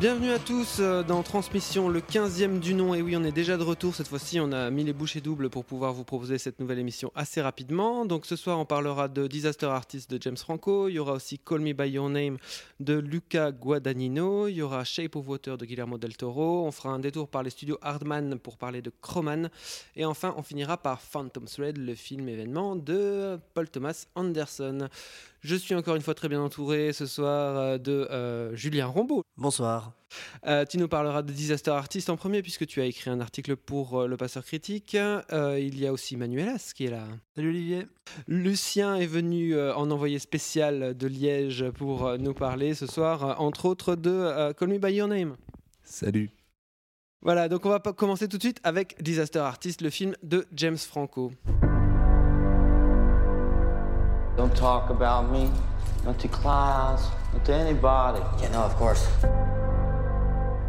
Bienvenue à tous euh, dans Transmission, le 15e du nom. Et oui, on est déjà de retour. Cette fois-ci, on a mis les bouchées doubles pour pouvoir vous proposer cette nouvelle émission assez rapidement. Donc ce soir, on parlera de Disaster Artist de James Franco. Il y aura aussi Call Me By Your Name de Luca Guadagnino. Il y aura Shape of Water de Guillermo del Toro. On fera un détour par les studios Hardman pour parler de Croman. Et enfin, on finira par Phantom Thread, le film événement de Paul Thomas Anderson. Je suis encore une fois très bien entouré ce soir euh, de euh, Julien Rombaud. Bonsoir. Euh, tu nous parleras de Disaster Artist en premier puisque tu as écrit un article pour euh, Le Passeur Critique. Euh, il y a aussi Manuelas qui est là. Salut Olivier. Lucien est venu euh, en envoyé spécial de Liège pour euh, nous parler ce soir, euh, entre autres de euh, Call Me By Your Name. Salut. Voilà, donc on va pas commencer tout de suite avec Disaster Artist, le film de James Franco. Don't talk about me, not to class, not to anybody. Yeah, no, of course.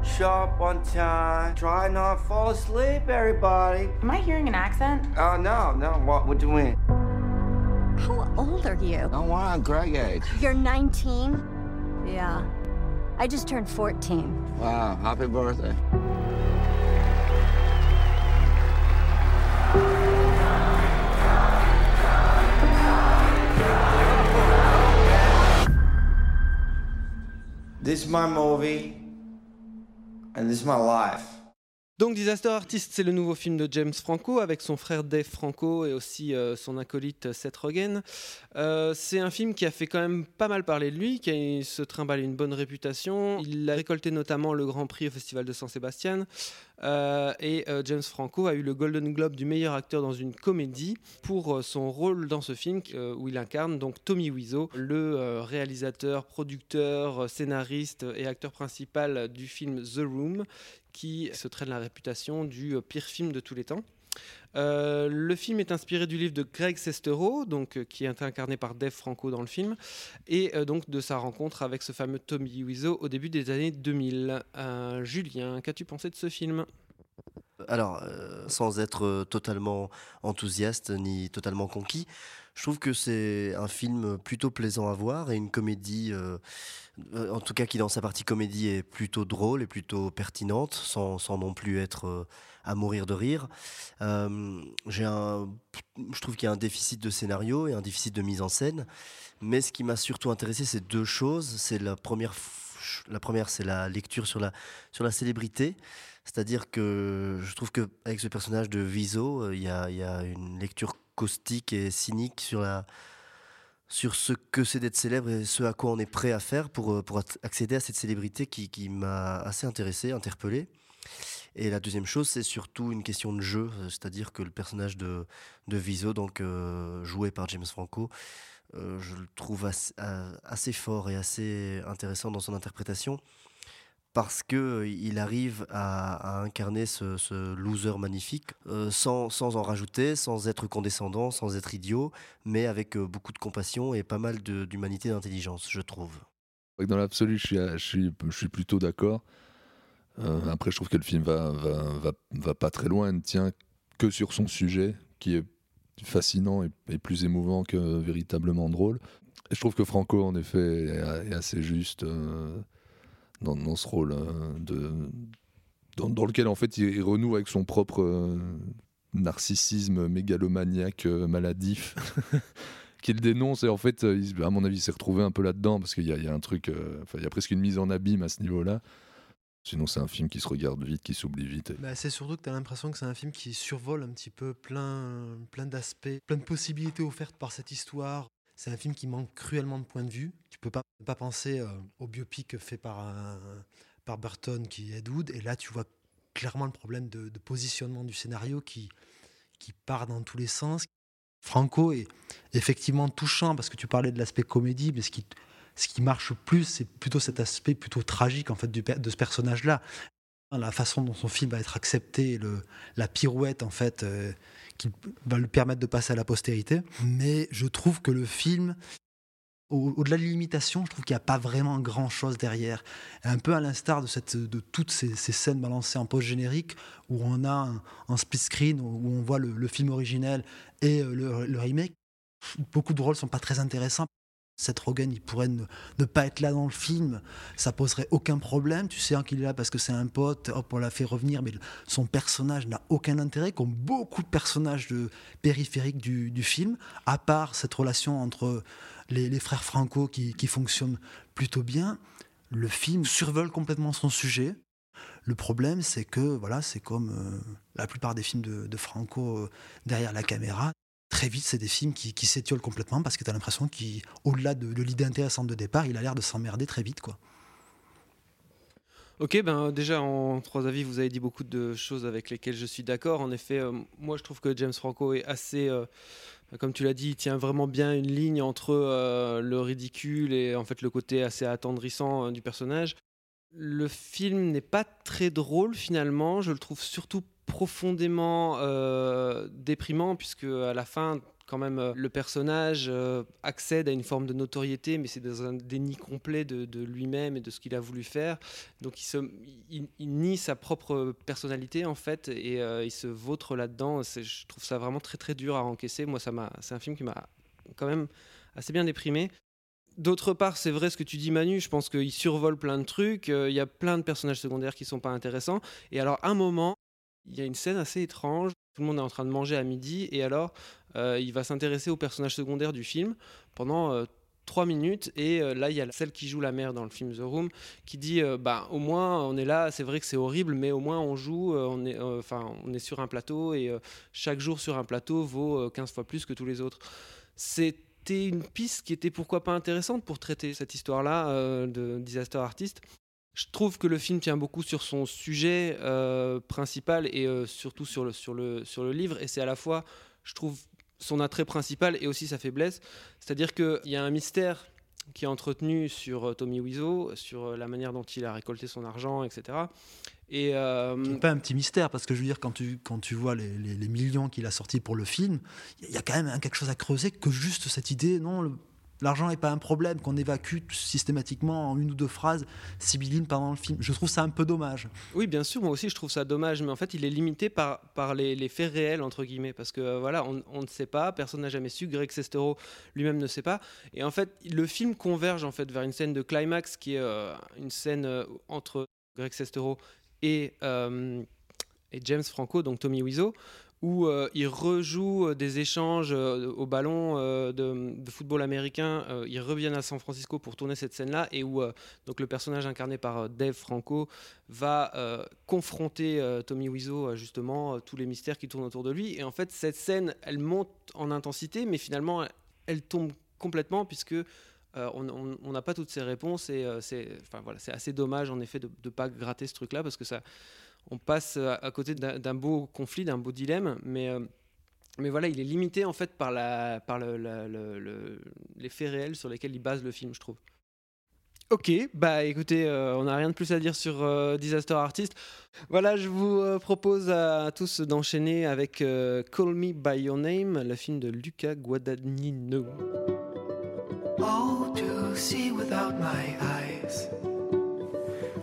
Sharp on time, try not to fall asleep, everybody. Am I hearing an accent? Oh, no, no, what, what you mean? How old are you? Don't I'm Greg age. You're 19? Yeah. I just turned 14. Wow, happy birthday. This is my movie, and this is my life. Donc Disaster Artist, c'est le nouveau film de James Franco avec son frère Dave Franco et aussi euh, son acolyte Seth Rogen. Euh, c'est un film qui a fait quand même pas mal parler de lui, qui a, se trimballe une bonne réputation. Il a récolté notamment le Grand Prix au Festival de San Sebastian. Euh, et euh, James Franco a eu le Golden Globe du meilleur acteur dans une comédie pour euh, son rôle dans ce film euh, où il incarne donc Tommy Wiseau, le euh, réalisateur, producteur, euh, scénariste et acteur principal du film The Room, qui se traîne la réputation du euh, pire film de tous les temps. Euh, le film est inspiré du livre de Greg Sestero, donc, euh, qui est incarné par Dave Franco dans le film, et euh, donc de sa rencontre avec ce fameux Tommy Wiseau au début des années 2000. Euh, Julien, qu'as-tu pensé de ce film? Alors, sans être totalement enthousiaste ni totalement conquis, je trouve que c'est un film plutôt plaisant à voir et une comédie, euh, euh, en tout cas qui dans sa partie comédie est plutôt drôle et plutôt pertinente, sans, sans non plus être euh, à mourir de rire. Un, je trouve qu'il y a un déficit de scénario et un déficit de mise en scène, mais ce qui m'a surtout intéressé, c'est deux choses. C'est la première, la première, c'est la lecture sur la, sur la célébrité. C'est-à-dire que je trouve qu'avec ce personnage de Viso, il y, a, y a une lecture caustique et cynique sur, la, sur ce que c'est d'être célèbre et ce à quoi on est prêt à faire pour, euh, pour ac- accéder à cette célébrité qui, qui m'a assez intéressé, interpellé. Et la deuxième chose, c'est surtout une question de jeu, euh, c'est-à-dire que le personnage de, de Viso, donc euh, joué par James Franco, je le trouve assez fort et assez intéressant dans son interprétation parce que euh, il arrive à, incarner ce, loser magnifique euh, sans, sans en rajouter, sans être condescendant, sans être idiot, mais avec euh, beaucoup de compassion et pas mal d'humanité et d'intelligence, je trouve. Dans l'absolu, je suis, plutôt d'accord. Après, je trouve que le film va, va, pas très loin, ne tient que sur son sujet, qui est fascinant et, plus émouvant que véritablement drôle. Et je trouve que Franco, en effet, est, assez juste dans, ce rôle, euh, de, dans, lequel, en fait, il, renoue avec son propre euh, narcissisme mégalomaniaque euh, maladif. qu'il dénonce et en fait euh, il- à mon avis il s'est retrouvé un peu là-dedans parce qu'il y, a- un truc il y a presque une mise en abîme à ce niveau-là sinon c'est un film qui se regarde vite qui s'oublie vite Bah, c'est surtout que tu as l'impression que c'est un film qui survole un petit peu plein, plein d'aspects, plein de possibilités offertes par cette histoire. C'est un film qui manque cruellement de points de vue. Peux pas, pas penser euh, au biopic fait par, par Burton qui est Wood. Et là, tu vois clairement le problème de, positionnement du scénario qui, qui part dans tous les sens. Franco est effectivement touchant parce que tu parlais de l'aspect comédie, mais ce qui, ce qui marche plus, c'est plutôt cet aspect plutôt tragique en fait de ce personnage-là. La façon dont son film va être accepté, la pirouette en fait, euh, qui va lui permettre de passer à la postérité. Mais je trouve que le film, au- au-delà de l'imitation, je trouve qu'il n'y a pas vraiment grand-chose derrière. Un peu à l'instar de, toutes ces, scènes balancées en post-générique, où on a un, split screen, où on voit le, film originel et euh, le, remake. Beaucoup de rôles sont pas très intéressants. Seth Rogen, il pourrait ne, ne pas être là dans le film, ça poserait aucun problème. Tu sais hein, qu'il est là parce que c'est un pote, hop, on l'a fait revenir, mais son personnage n'a aucun intérêt, comme beaucoup de personnages périphériques du film, à part cette relation entre les, frères Franco qui, qui fonctionne plutôt bien. Le film survole complètement son sujet. Le problème, c'est que voilà, c'est comme euh, la plupart des films de, Franco euh, derrière la caméra. Très vite, c'est des films qui, qui s'étiolent complètement parce que tu as l'impression qu'au-delà de, de l'idée intéressante de départ, il a l'air de s'emmerder très vite. quoi. Ok, ben déjà en trois avis, vous avez dit beaucoup de choses avec lesquelles je suis d'accord. En effet, euh, moi je trouve que James Franco est assez, comme tu l'as dit, il tient vraiment bien une ligne entre euh, le ridicule et en fait le côté assez attendrissant euh, du personnage. Le film n'est pas très drôle finalement. Je le trouve surtout profondément euh, déprimant puisque à la fin, quand même, euh, le personnage euh, accède à une forme de notoriété, mais c'est dans un déni complet de, lui-même et de ce qu'il a voulu faire. Donc il, nie sa propre personnalité en fait et euh, il se vautre là-dedans. Je trouve ça vraiment très très dur à encaisser. Moi, c'est un film qui m'a quand même assez bien déprimé. D'autre part, c'est vrai ce que tu dis Manu, je pense qu'il survole plein de trucs, il y a plein de personnages secondaires qui sont pas intéressants. Et alors, à un moment, il y a une scène assez étrange, tout le monde est en train de manger à midi, et alors, euh, il va s'intéresser aux personnages secondaires du film pendant euh, trois minutes, et euh, là, il y a celle qui joue la mère dans le film The Room, qui dit, euh, bah, au moins, on est là, c'est vrai que c'est horrible, mais au moins, on joue, on, est, enfin, on est sur un plateau, et chaque jour sur un plateau vaut euh, 15 fois plus que tous les autres. C'était une piste qui était pourquoi pas intéressante pour traiter cette histoire-là euh, de Disaster Artist. Je trouve que le film tient beaucoup sur son sujet euh, principal et euh, surtout sur le, sur, le, sur le livre. Et c'est à la fois, je trouve, son attrait principal et aussi sa faiblesse. C'est-à-dire qu'il y a un mystère qui est entretenu sur euh, Tommy Wiseau, sur la manière dont il a récolté son argent, etc. Et euh, pas un petit mystère, parce que je veux dire, quand tu, quand tu vois les, les- millions qu'il a sortis pour le film, il y a quand même quelque chose à creuser que juste cette idée, non, l'argent n'est pas un problème, qu'on évacue systématiquement en une ou deux phrases sibylline pendant le film. Je trouve ça un peu dommage. Oui, bien sûr, moi aussi je trouve ça dommage, mais en fait il est limité par, les, faits réels, entre guillemets, parce que euh, voilà, on, ne sait pas, personne n'a jamais su, Greg Sestero lui-même ne sait pas, et en fait le film converge en fait vers une scène de climax qui est euh, une scène euh, entre Greg Sestero et, et James Franco, donc Tommy Wiseau, où euh, il rejoue euh, des échanges euh, au ballon euh, de, football américain. Ils reviennent à San Francisco pour tourner cette scène-là, et où donc le personnage incarné par Dave Franco va confronter Tommy Wiseau justement tous les mystères qui tournent autour de lui. Et en fait, cette scène, elle monte en intensité, mais finalement, elle, tombe complètement puisque on n'a pas toutes ces réponses et c'est assez dommage en effet de ne pas gratter ce truc-là parce que ça, on passe à, à côté d'un beau conflit, d'un beau dilemme, mais euh, mais voilà, il est limité en fait par, la, par le, la- le- le- les faits réels sur lesquels il base le film, je trouve. Ok, bah écoutez, euh, on n'a rien de plus à dire sur euh, Disaster Artist. Voilà, je vous euh, propose à tous d'enchaîner avec euh, Call Me By Your Name, le film de Luca Guadagnino. Oh, to see without my eyes.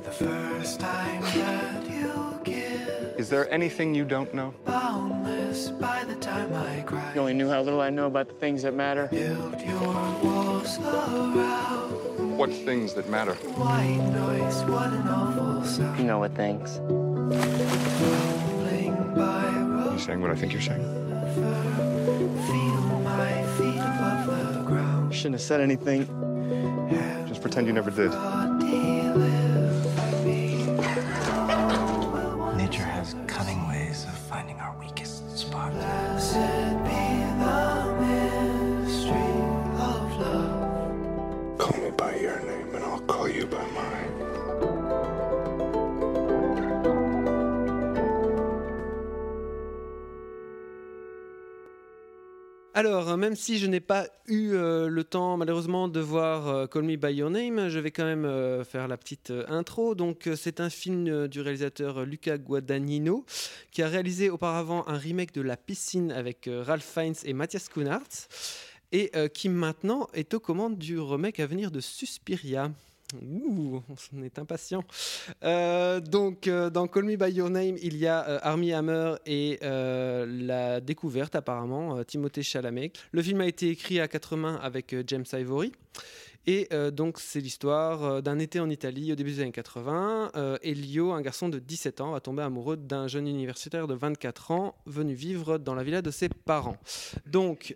The first time. Is there anything you don't know? Boundless by the time I cry. You only knew how little I know about the things that matter. Build your walls around. What things that matter? White noise, what an awful sound. You know what things. Tumbling You road. saying what I think you're saying? Feel my feet above the ground. Shouldn't have said anything. Just pretend you never did. Alors, euh, même si je n'ai pas eu euh, le temps, malheureusement, de voir euh, Call Me By Your Name, je vais quand même euh, faire la petite intro. Donc, c'est un film du réalisateur Luca Guadagnino, qui a réalisé auparavant un remake de La Piscine avec Ralph Fiennes et Matthias Schoenaerts, et qui maintenant est aux commandes du remake à venir de Suspiria. Ouh, on est impatient. Euh, donc, euh, dans Call Me By Your Name, il y a euh, Armie Hammer et euh, la découverte, apparemment, Timothée Chalamet. Le film a été écrit à quatre mains avec James Ivory. Et donc, c'est l'histoire d'un été en Italie au début des années 80. Euh, Elio, un garçon de 17 ans, va tomber amoureux d'un jeune universitaire de 24 ans venu vivre dans la villa de ses parents. Donc,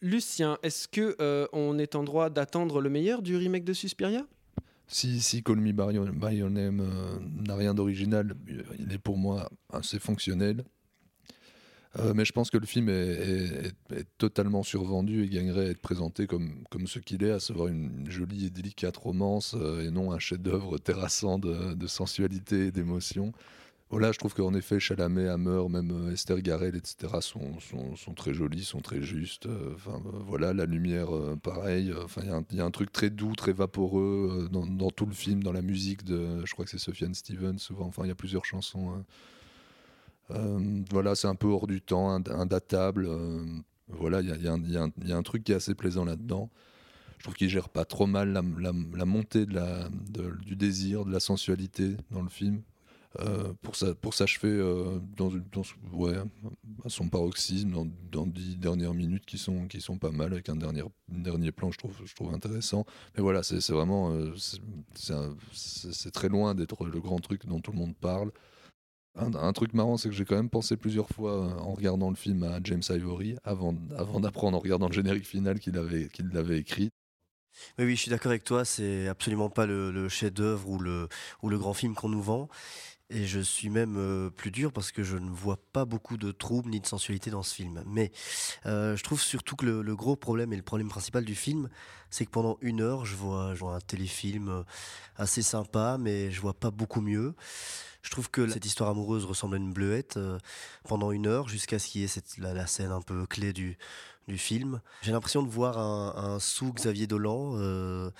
Lucien, est-ce que euh, on est en droit d'attendre le meilleur du remake de Suspiria? Si, si Call Me euh, n'a rien d'original, il est pour moi assez fonctionnel. Euh, mais je pense que le film est, est- est- est totalement survendu et gagnerait à être présenté comme, comme ce qu'il est, à savoir une, jolie et délicate romance et non un chef-d'œuvre terrassant de, de sensualité et d'émotion. Voilà, je trouve qu'en effet, Chalamet, Hammer, même euh, Esther Garel, etc., sont, sont, sont très jolis, sont très justes. Euh, Enfin, euh, voilà, la lumière, pareil. Enfin, il y a un- truc très doux, très vaporeux dans, tout le film, dans la musique de, je crois que c'est Sofiane Stevens, souvent. Enfin, il y a plusieurs chansons. hein. Voilà, c'est un peu hors du temps, ind- indatable. voilà, il y y a un- truc qui est assez plaisant là-dedans. Je trouve qu'il gère pas trop mal la, montée de la, du désir, de la sensualité dans le film. Euh, pour sa- pour s'achever euh, dans, dans, à son paroxysme dans, dans dix dernières minutes qui sont, qui sont pas mal avec un dernier, dernier plan je trouve, je trouve intéressant mais voilà c'est vraiment euh, c'est- très loin d'être le grand truc dont tout le monde parle un, truc marrant, c'est que j'ai quand même pensé plusieurs fois en regardant le film à James Ivory avant, avant d'apprendre en regardant le générique final qu'il avait, qu'il l'avait écrit. Oui, oui, je suis d'accord avec toi. C'est absolument pas le, le chef-d'œuvre ou le, ou le grand film qu'on nous vend. Et je suis même euh, plus dur parce que je ne vois pas beaucoup de troubles ni de sensualité dans ce film. Mais euh, je trouve surtout que le, gros problème et le problème principal du film, c'est que pendant une heure, je vois, un téléfilm euh, assez sympa, mais je vois pas beaucoup mieux. Je trouve que cette histoire amoureuse ressemble à une bleuette pendant une heure jusqu'à ce qu'il y ait cette, la scène un peu clé du, du film. J'ai l'impression de voir un, sous Xavier Dolan. euh,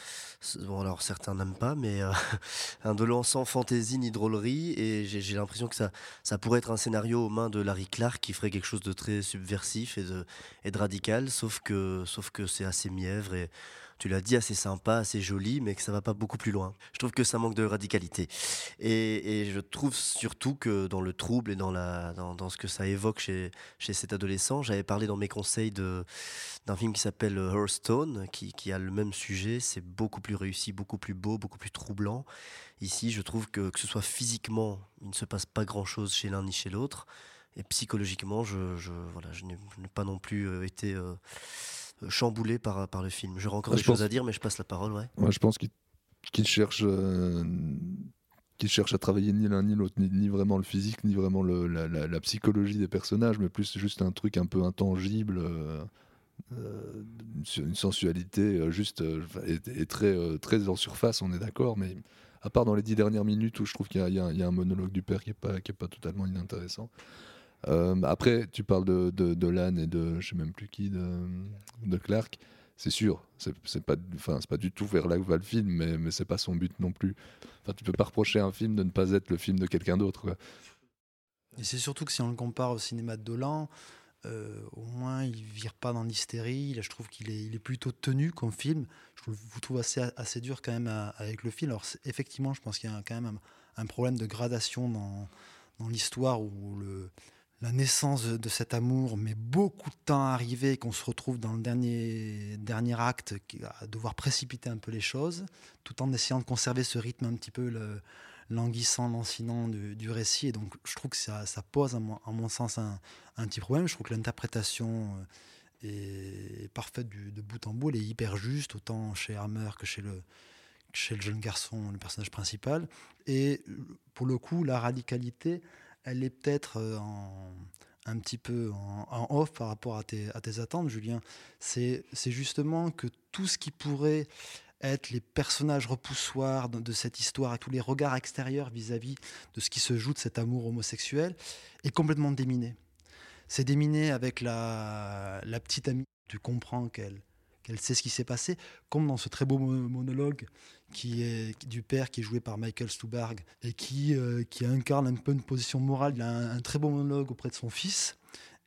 bon, alors certains n'aiment pas, mais euh, un Dolan sans fantaisie ni drôlerie. Et j'ai l'impression que ça, ça pourrait être un scénario aux mains de Larry Clark qui ferait quelque chose de très subversif et de, et de radical, sauf que, sauf que c'est assez mièvre et tu l'as dit, assez sympa, assez joli, mais que ça va pas beaucoup plus loin. Je trouve que ça manque de radicalité. Et, je trouve surtout que dans le trouble et dans, ce que ça évoque chez, cet adolescent, j'avais parlé dans mes conseils d'un film qui s'appelle Hearthstone, qui, a le même sujet. C'est beaucoup plus réussi, beaucoup plus beau, beaucoup plus troublant. Ici, je trouve que, que ce soit physiquement, il ne se passe pas grand-chose chez l'un ni chez l'autre. Et psychologiquement, je n'ai pas non plus euh, été euh, chamboulé par, par le film. J'aurais encore Ouais, des choses pense- à dire, mais je passe la parole. Ouais. Moi, je pense qu'il qu'il cherche, euh, qu'il cherche à travailler ni l'un ni l'autre, ni, ni vraiment le physique, ni vraiment le- la, la- la psychologie des personnages, mais plus juste un truc un peu intangible. euh, euh, une, sensualité juste et, et très, très en surface, on est d'accord, mais à part dans les dix dernières minutes où je trouve qu'il y, y a il y a un monologue du père qui est pas, qui est pas totalement inintéressant. Euh, après, tu parles de, de, et de je sais même plus qui, de, Clark. C'est sûr, c'est pas, enfin, pas du tout vers là que va le film, mais, mais c'est pas son but non plus. Enfin, tu peux pas reprocher à un film de ne pas être le film de quelqu'un d'autre. Et c'est surtout que si on le compare au cinéma de Dolan, euh, au moins il vire pas dans l'hystérie. Je trouve qu'il est, plutôt tenu comme film. Je vous trouve assez, dur quand même avec le film. Alors effectivement, je pense qu'il y a quand même un, problème de gradation dans, dans l'histoire où le, la naissance de, cet amour met beaucoup de temps à arriver et qu'on se retrouve dans le dernier, dernier acte à devoir précipiter un peu les choses, tout en essayant de conserver ce rythme un petit peu le, languissant, lancinant du, du récit. Et donc, je trouve que ça, pose, à mon, sens, un, petit problème. Je trouve que l'interprétation euh, est parfaite de bout en bout. Elle est hyper juste, autant chez Hammer que chez le, jeune garçon, le personnage principal. Et pour le coup, la radicalité, elle est peut-être euh, un petit peu en, off par rapport à tes, attentes, Julien. C'est justement que tout ce qui pourrait être les personnages repoussoirs de, cette histoire et tous les regards extérieurs vis-à-vis de ce qui se joue de cet amour homosexuel est complètement déminé. c'est déminé avec la, la petite amie. Tu comprends qu'elle qu'elle sait ce qui s'est passé, comme dans ce très beau mo- monologue qui est du père qui est joué par Michael Stuhlbarg et qui, euh, qui incarne un peu une position morale. Il a un, très beau monologue auprès de son fils.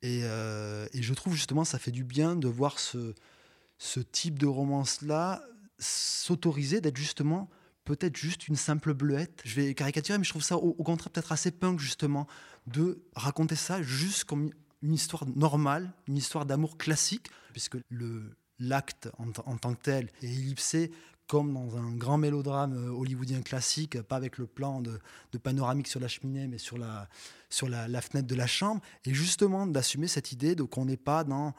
Et, euh, et je trouve justement ça fait du bien de voir ce, ce type de romance-là s'autoriser d'être justement peut-être juste une simple bleuette. Je vais caricaturer, mais je trouve ça au, au contraire peut-être assez punk justement de raconter ça juste comme une histoire normale, une histoire d'amour classique, puisque le l'acte en, en tant que tel est ellipsé comme dans un grand mélodrame euh, hollywoodien classique, pas avec le plan de, de panoramique sur la cheminée, mais sur la, sur la, la fenêtre de la chambre, et justement d'assumer cette idée de qu'on n'est pas dans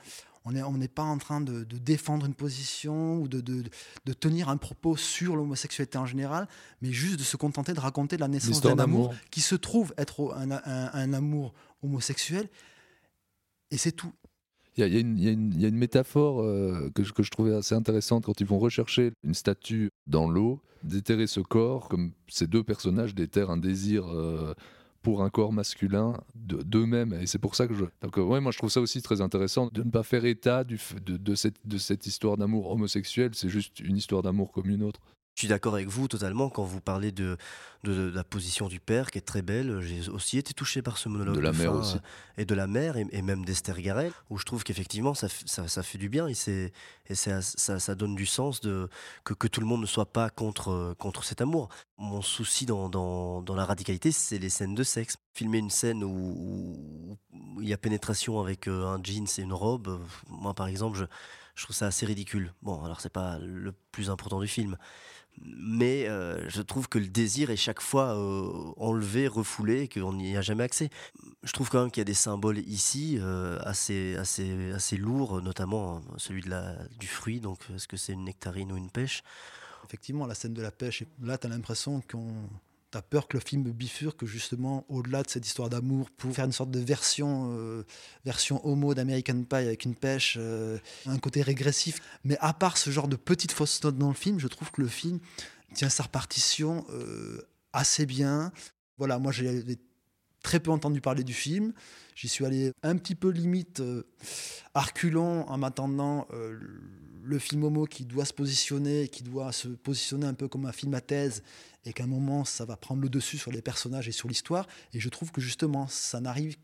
on n'est on pas en train de, de défendre une position ou de, de, de tenir un propos sur l'homosexualité en général, mais juste de se contenter de raconter la naissance d'un amour qui se trouve être un, un- un amour homosexuel, et c'est tout. Il y a, une- métaphore euh, que, je, trouvais assez intéressante quand ils vont rechercher une statue dans l'eau, déterrer ce corps, comme ces deux personnages déterrent un désir euh, pour un corps masculin de- d'eux-mêmes. Et c'est pour ça que je. Donc, euh, moi, je trouve ça aussi très intéressant de ne pas faire état de cette histoire d'amour homosexuel. C'est juste une histoire d'amour comme une autre. Je suis d'accord avec vous totalement quand vous parlez de, de, de la position du père qui est très belle. J'ai aussi été touché par ce monologue. De la mère aussi. euh, Et de la mère et, et même d'Esther Garel, où je trouve qu'effectivement ça, ça, ça fait du bien et, c'est- et ça, ça, ça donne du sens de, que, que tout le monde ne soit pas contre, euh, contre cet amour. Mon souci dans, dans, dans la radicalité, c'est les scènes de sexe. Filmer une scène où, il y a pénétration avec euh, un jeans et une robe, moi par exemple, je, je trouve ça assez ridicule. Bon, alors c'est pas le plus important du film mais euh, je trouve que le désir est chaque fois euh, enlevé, refoulé, qu'on n'y a jamais accès. Je trouve quand même qu'il y a des symboles ici euh, assez, assez, assez lourds, notamment euh, celui de la, du fruit, donc est-ce que c'est une nectarine ou une pêche? Effectivement, la scène de la pêche, là, tu as l'impression qu'on. T'as peur que le film bifurque justement au-delà de cette histoire d'amour pour faire une sorte de version, euh, version homo d'American Pie avec une pêche, euh, un côté régressif. Mais à part ce genre de petites fausses notes dans le film, je trouve que le film tient sa repartition euh, assez bien. Voilà, moi j'ai très peu entendu parler du film. J'y suis allé un petit peu limite reculons en m'attendant le film homo qui doit se positionner, qui doit se positionner un peu comme un film à thèse, et qu'à un moment ça va prendre le dessus sur les personnages et sur l'histoire. Et je trouve que justement ça n'arrive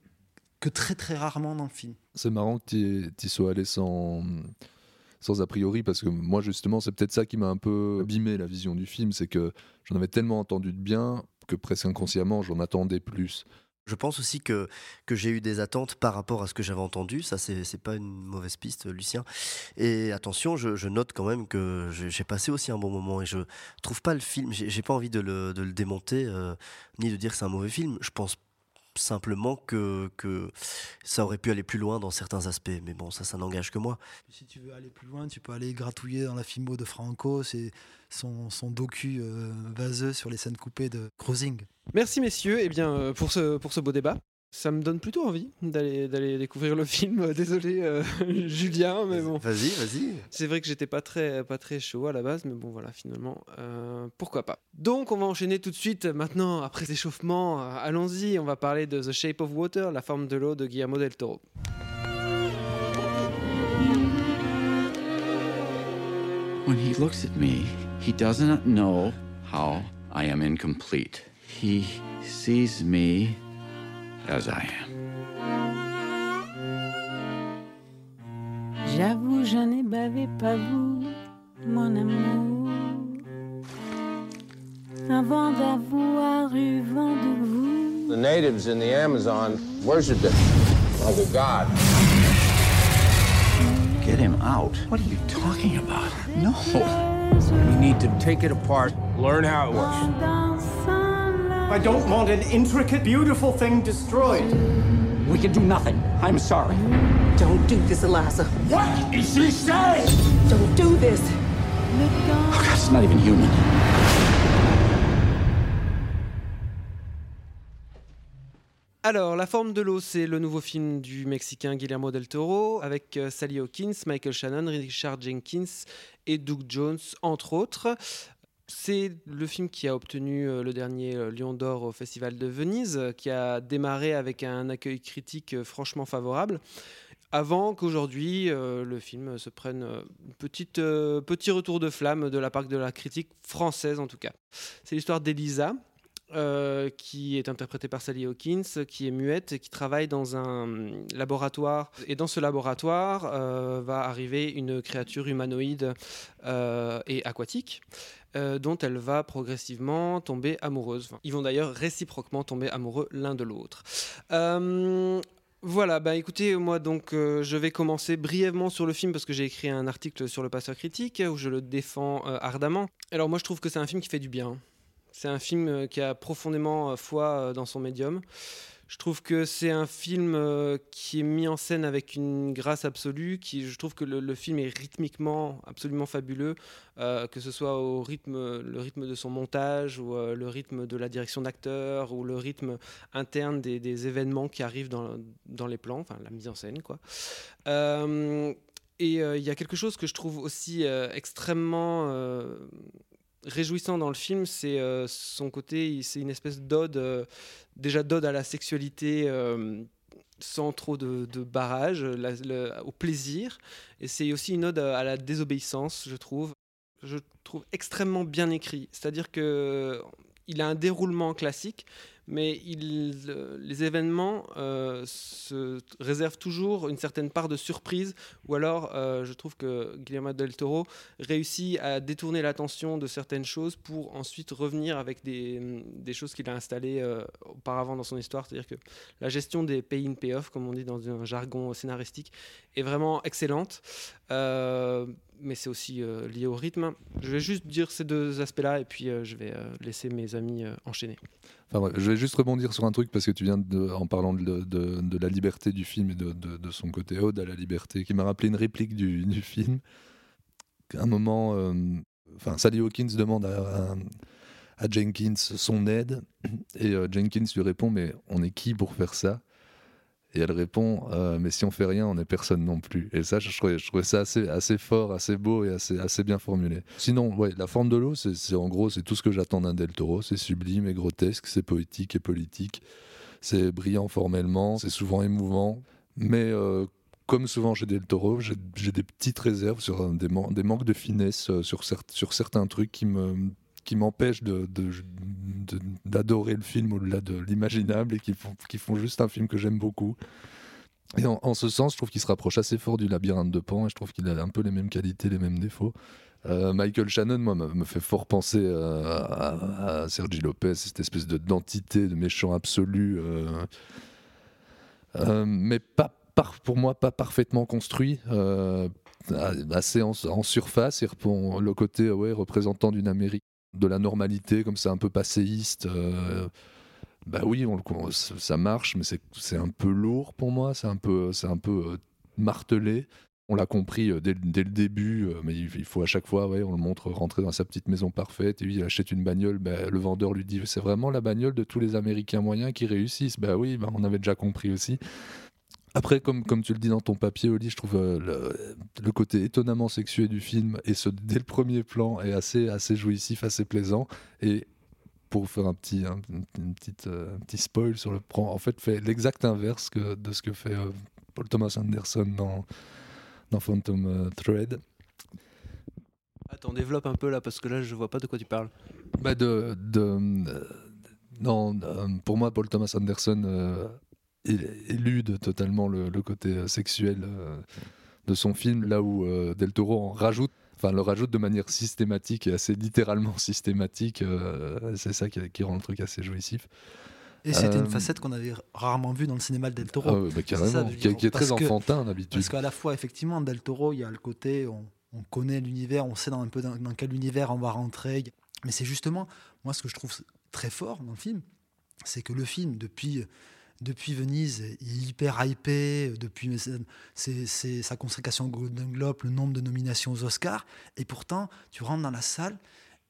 que très très rarement dans le film. C'est marrant que tu sois allé sans, sans a priori, parce que moi, justement, c'est peut-être ça qui m'a un peu abîmé la vision du film, c'est que j'en avais tellement entendu de bien que presque inconsciemment, j'en attendais plus. Je pense aussi que, que j'ai eu des attentes par rapport à ce que j'avais entendu. Ça, c'est pas une mauvaise piste, Lucien. Et attention, je, note quand même que j'ai passé aussi un bon moment et je trouve pas le film. J'ai pas envie de le, de le démonter euh, ni de dire que c'est un mauvais film. Je pense simplement que, que ça aurait pu aller plus loin dans certains aspects. Mais bon, ça, ça n'engage que moi. Si tu veux aller plus loin, tu peux aller gratouiller dans la filmo de Franco, c'est son, son docu euh, vaseux sur les scènes coupées de Cruising. Merci messieurs eh bien, euh, pour, ce, pour ce beau débat. Ça me donne plutôt envie d'aller d'aller découvrir le film. Désolé euh, Julien, mais bon. Vas-y, vas-y. C'est vrai que j'étais pas très, pas très chaud à la base, mais bon voilà, finalement, euh, pourquoi pas. Donc on va enchaîner tout de suite, maintenant, après cet échauffement, euh, allons-y, on va parler de The Shape of Water, la forme de l'eau de Guillermo del Toro. When he looks at me, he does not know how I am incomplete. He sees me as I am. J'avoue, je n'ai bavé pas vous, mon amour. Avant d'avoir eu vent de vous. The natives in the Amazon worshiped it like a god. Get him out. What are you talking about? No. We need to take it apart, learn how it works. I don't want an intricate, beautiful thing destroyed. We can do nothing. I'm sorry. Don't do this, Eliza. What is she saying? Don't do this. Oh, God, it's not even human. Alors, La forme de l'eau, c'est le nouveau film du Mexicain Guillermo del Toro, avec euh, Sally Hawkins, Michael Shannon, Richard Jenkins et Doug Jones, entre autres. C'est le film qui a obtenu euh, le dernier euh, Lion d'Or au Festival de Venise, euh, qui a démarré avec un accueil critique franchement favorable, avant qu'aujourd'hui le film se prenne un petit retour de flamme de la part de la critique française en tout cas. C'est l'histoire d'Elisa, euh, qui est interprétée par Sally Hawkins, qui est muette et qui travaille dans un laboratoire. Et dans ce laboratoire euh, va arriver une créature humanoïde euh, et aquatique. dont elle va progressivement tomber amoureuse. Ils vont d'ailleurs réciproquement tomber amoureux l'un de l'autre. Voilà, bah écoutez, moi donc je vais commencer brièvement sur le film parce que j'ai écrit un article sur le passeur critique où je le défends ardemment. Alors moi je trouve que c'est un film qui fait du bien. C'est un film euh, qui a profondément euh, foi euh, dans son médium. Je trouve que c'est un film qui est mis en scène avec une grâce absolue. Qui, je trouve que le, film est rythmiquement absolument fabuleux, que ce soit au rythme, le rythme de son montage ou le rythme de la direction d'acteur ou le rythme interne des, événements qui arrivent dans, les plans, enfin la mise en scène, quoi. Et il y a quelque chose que je trouve aussi extrêmement réjouissant dans le film, c'est euh, son côté, c'est une espèce d'ode, euh, déjà d'ode à la sexualité euh, sans trop de, barrage, au plaisir. Et c'est aussi une ode à la désobéissance, je trouve. Je trouve extrêmement bien écrit. C'est-à-dire que il a un déroulement classique, mais euh, les événements euh, se réservent toujours une certaine part de surprise, ou alors euh, je trouve que Guillermo del Toro réussit à détourner l'attention de certaines choses pour ensuite revenir avec des, des choses qu'il a installées auparavant dans son histoire. C'est-à-dire que la gestion des pay-in, pay-off, comme on dit dans un jargon scénaristique, est vraiment excellente. Mais c'est aussi euh, lié au rythme. Je vais juste dire ces deux aspects-là et puis euh, je vais euh, laisser mes amis enchaîner. Enfin, je vais juste rebondir sur un truc parce que tu viens en parlant de, la liberté du film et de, son côté ode à la liberté, qui m'a rappelé une réplique du, film. À un moment, Sally Hawkins demande à, Jenkins son aide et Jenkins lui répond mais on est qui pour faire ça? Et elle répond euh, mais si on fait rien, on est personne non plus. Et ça, je trouvais, ça assez, fort, assez beau et assez, bien formulé. Sinon, ouais, la forme de l'eau, c'est en gros, c'est tout ce que j'attends d'un Del Toro. C'est sublime et grotesque, c'est poétique et politique, c'est brillant formellement, c'est souvent émouvant. Mais euh, comme souvent chez Del Toro, j'ai des petites réserves sur des, man- des manques de finesse euh, sur, cer- sur certains trucs qui me de- d'adorer le film au-delà de l'imaginable et qui font, qui font juste un film que j'aime beaucoup. Et en, ce sens, je trouve qu'il se rapproche assez fort du labyrinthe de Pan et je trouve qu'il a un peu les mêmes qualités, les mêmes défauts. Euh, Michael Shannon, moi, me fait fort penser euh, à, Sergi Lopez, cette espèce de d'entité, de méchant absolu, euh, mais pas pour moi pas parfaitement construit, assez en, en surface. Il le côté ouais, représentant d'une Amérique de la normalité, comme c'est un peu passéiste. euh, bah oui, on ça marche, mais c'est un peu lourd pour moi, c'est un peu, un peu euh, martelé. On l'a compris euh, dès, dès le début, euh, mais il, il faut à chaque fois, ouais, on le montre rentrer dans sa petite maison parfaite, et lui, il achète une bagnole, bah, le vendeur lui dit, c'est vraiment la bagnole de tous les Américains moyens qui réussissent. Bah oui, bah, on avait déjà compris aussi. Après, comme, comme tu le dis dans ton papier, Oli, je trouve euh, le, le côté étonnamment sexué du film, et ce dès le premier plan, est assez, assez jouissif, assez plaisant. Et pour faire un petit, un, une petite, euh, un petit spoil sur le plan, en fait, fait l'exact inverse que, de ce que fait euh, Paul Thomas Anderson dans, dans Phantom Thread. Attends, développe un peu là parce que là je vois pas de quoi tu parles. Bah de, de, non, pour moi, Paul Thomas Anderson élude totalement le, le côté euh, sexuel euh, de son film, là où euh, Del Toro en rajoute, enfin le rajoute de manière systématique et assez littéralement systématique. euh, c'est ça qui, qui rend le truc assez jouissif. Et c'était Euh, une facette qu'on avait rarement vue dans le cinéma de Del Toro. Ah ouais, bah carrément, C'est ça, qui est- qui est très que- enfantin, d'habitude. Parce qu'à la fois, effectivement, Del Toro, il y a le côté, on, on connaît l'univers, on sait dans un peu dans, dans quel univers on va rentrer. Mais c'est justement, moi, ce que je trouve très fort dans le film, c'est que le film, depuis, depuis Venise, il est hyper hypé, depuis c'est- c'est- c'est sa consécration au Golden Globe, le nombre de nominations aux Oscars, et pourtant, tu rentres dans la salle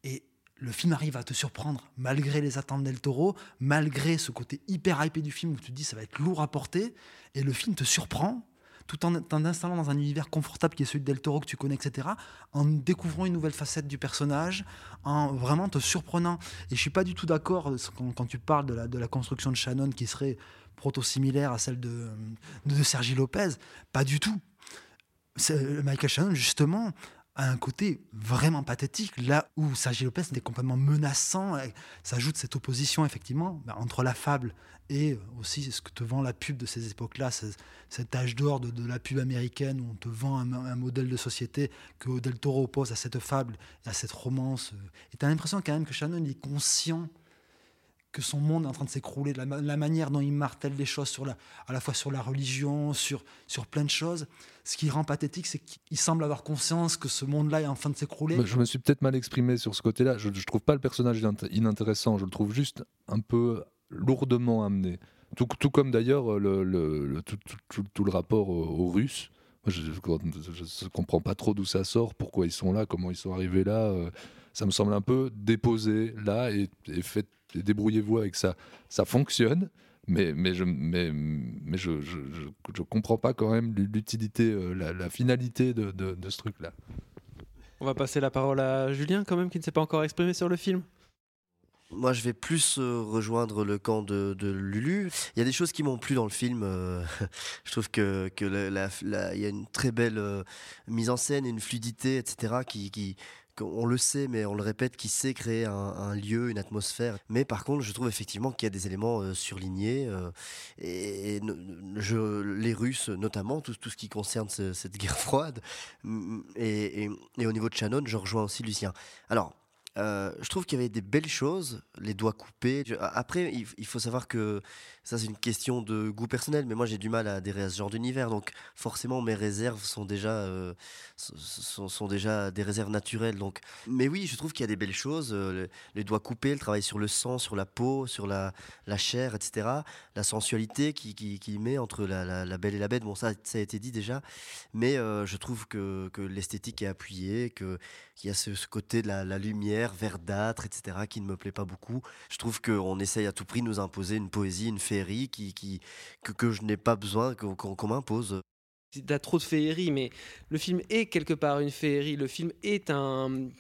et le film arrive à te surprendre malgré les attentes d'El Toro, malgré ce côté hyper hypé du film où tu te dis ça va être lourd à porter, et le film te surprend, tout en t'en installant dans un univers confortable qui est celui de Del Toro que tu connais, etc., en découvrant une nouvelle facette du personnage, en vraiment te surprenant. Et je suis pas du tout d'accord quand, quand tu parles de la, de construction de Shannon qui serait proto-similaire à celle de, de Sergi Lopez. Pas du tout. C'est- Michael Shannon, justement, a un côté vraiment pathétique, là où Sergi Lopez était complètement menaçant. et Ça ajoute cette opposition, effectivement, bah, entre la fable et aussi ce que te vend la pub de ces époques-là, ce- cet âge d'or de, la pub américaine où on te vend un, un modèle de société que Del Toro oppose à cette fable à cette romance. Et tu as l'impression quand même que Shannon est conscient que son monde est en train de s'écrouler, la, ma- la manière dont il martèle les choses, à la fois sur la religion, sur, sur plein de choses. Ce qui rend pathétique, c'est qu'il semble avoir conscience que ce monde-là est en train de s'écrouler. Je me suis peut-être mal exprimé sur ce côté-là. Je, je trouve pas le personnage inint- inintéressant. Je le trouve juste un peu lourdement amené. Tout, comme d'ailleurs euh, le, tout, le rapport aux, Russes. Je, je comprends pas trop d'où ça sort, pourquoi ils sont là, comment ils sont arrivés là. Ça me semble un peu déposé là et, et débrouillez-vous avec ça. Ça fonctionne. Mais, mais, je, mais, mais je, je, je, je comprends pas quand même l'utilité, euh, la, la finalité de, de- de ce truc-là. On va passer la parole à Julien, quand même, qui ne s'est pas encore exprimé sur le film. Moi, je vais plus euh, rejoindre le camp de, de Lulu. Il y a des choses qui m'ont plu dans le film. euh, je trouve que que la- la- la- il y a une très belle euh, mise en scène et une fluidité, etc. Qui, qui on le sait, mais on le répète, qui sait créer un, lieu, une atmosphère. Mais par contre, je trouve effectivement qu'il y a des éléments euh, surlignés. euh, et je, les Russes, notamment, tout, ce qui concerne ce- cette guerre froide. Mm, Et, et- et au niveau de Shannon, je rejoins aussi Lucien. Alors, euh, je trouve qu'il y avait des belles choses, les doigts coupés. Après, il, faut savoir que ça, c'est une question de goût personnel, mais moi, j'ai du mal à adhérer à ce genre d'univers. Donc, forcément, mes réserves sont déjà, euh, sont, déjà des réserves naturelles. Donc, mais oui, je trouve qu'il y a des belles choses. euh, le- les doigts coupés, le travail sur le sang, sur la peau, sur la, la chair, etc. La sensualité qui, qui met entre la, la- belle et la bête. Bon, ça, ça a été dit déjà. Mais je trouve que, que l'esthétique est appuyée, que qu'il y a ce, ce côté de la, la lumière verdâtre, etc., qui ne me plaît pas beaucoup. Je trouve qu'on essaye à tout prix de nous imposer une poésie, une féerie qui, qui, que, que je n'ai pas besoin, qu'on qu'on- qu'on m'impose. T'as trop de féerie, mais le film est quelque part une féerie. Le film est un,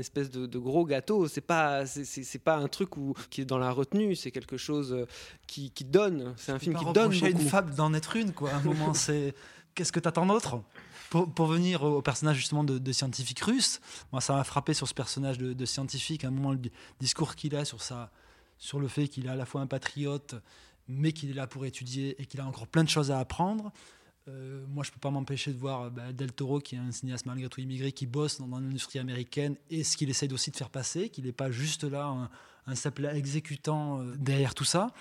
espèce de, de gros gâteau. C'est pas, c'est- pas un truc où, qui est dans la retenue. C'est quelque chose euh, qui, qui donne. C'est un film pas qui donne reprocher à une fable d'en être une, quoi. À un moment, c'est qu'est-ce que t'attends d'autre? Pour, pour venir au personnage justement de, scientifique russe, moi ça m'a frappé sur ce personnage de, scientifique, à un moment le di- discours qu'il a sur, sa, sur le fait qu'il est à la fois un patriote, mais qu'il est là pour étudier et qu'il a encore plein de choses à apprendre. Euh, moi, je peux pas m'empêcher de voir bah, Del Toro, qui est un cinéaste malgré tout immigré, qui bosse dans, dans l'industrie américaine, et ce qu'il essaye aussi de faire passer, qu'il n'est pas juste là un, un simple exécutant euh, derrière tout ça.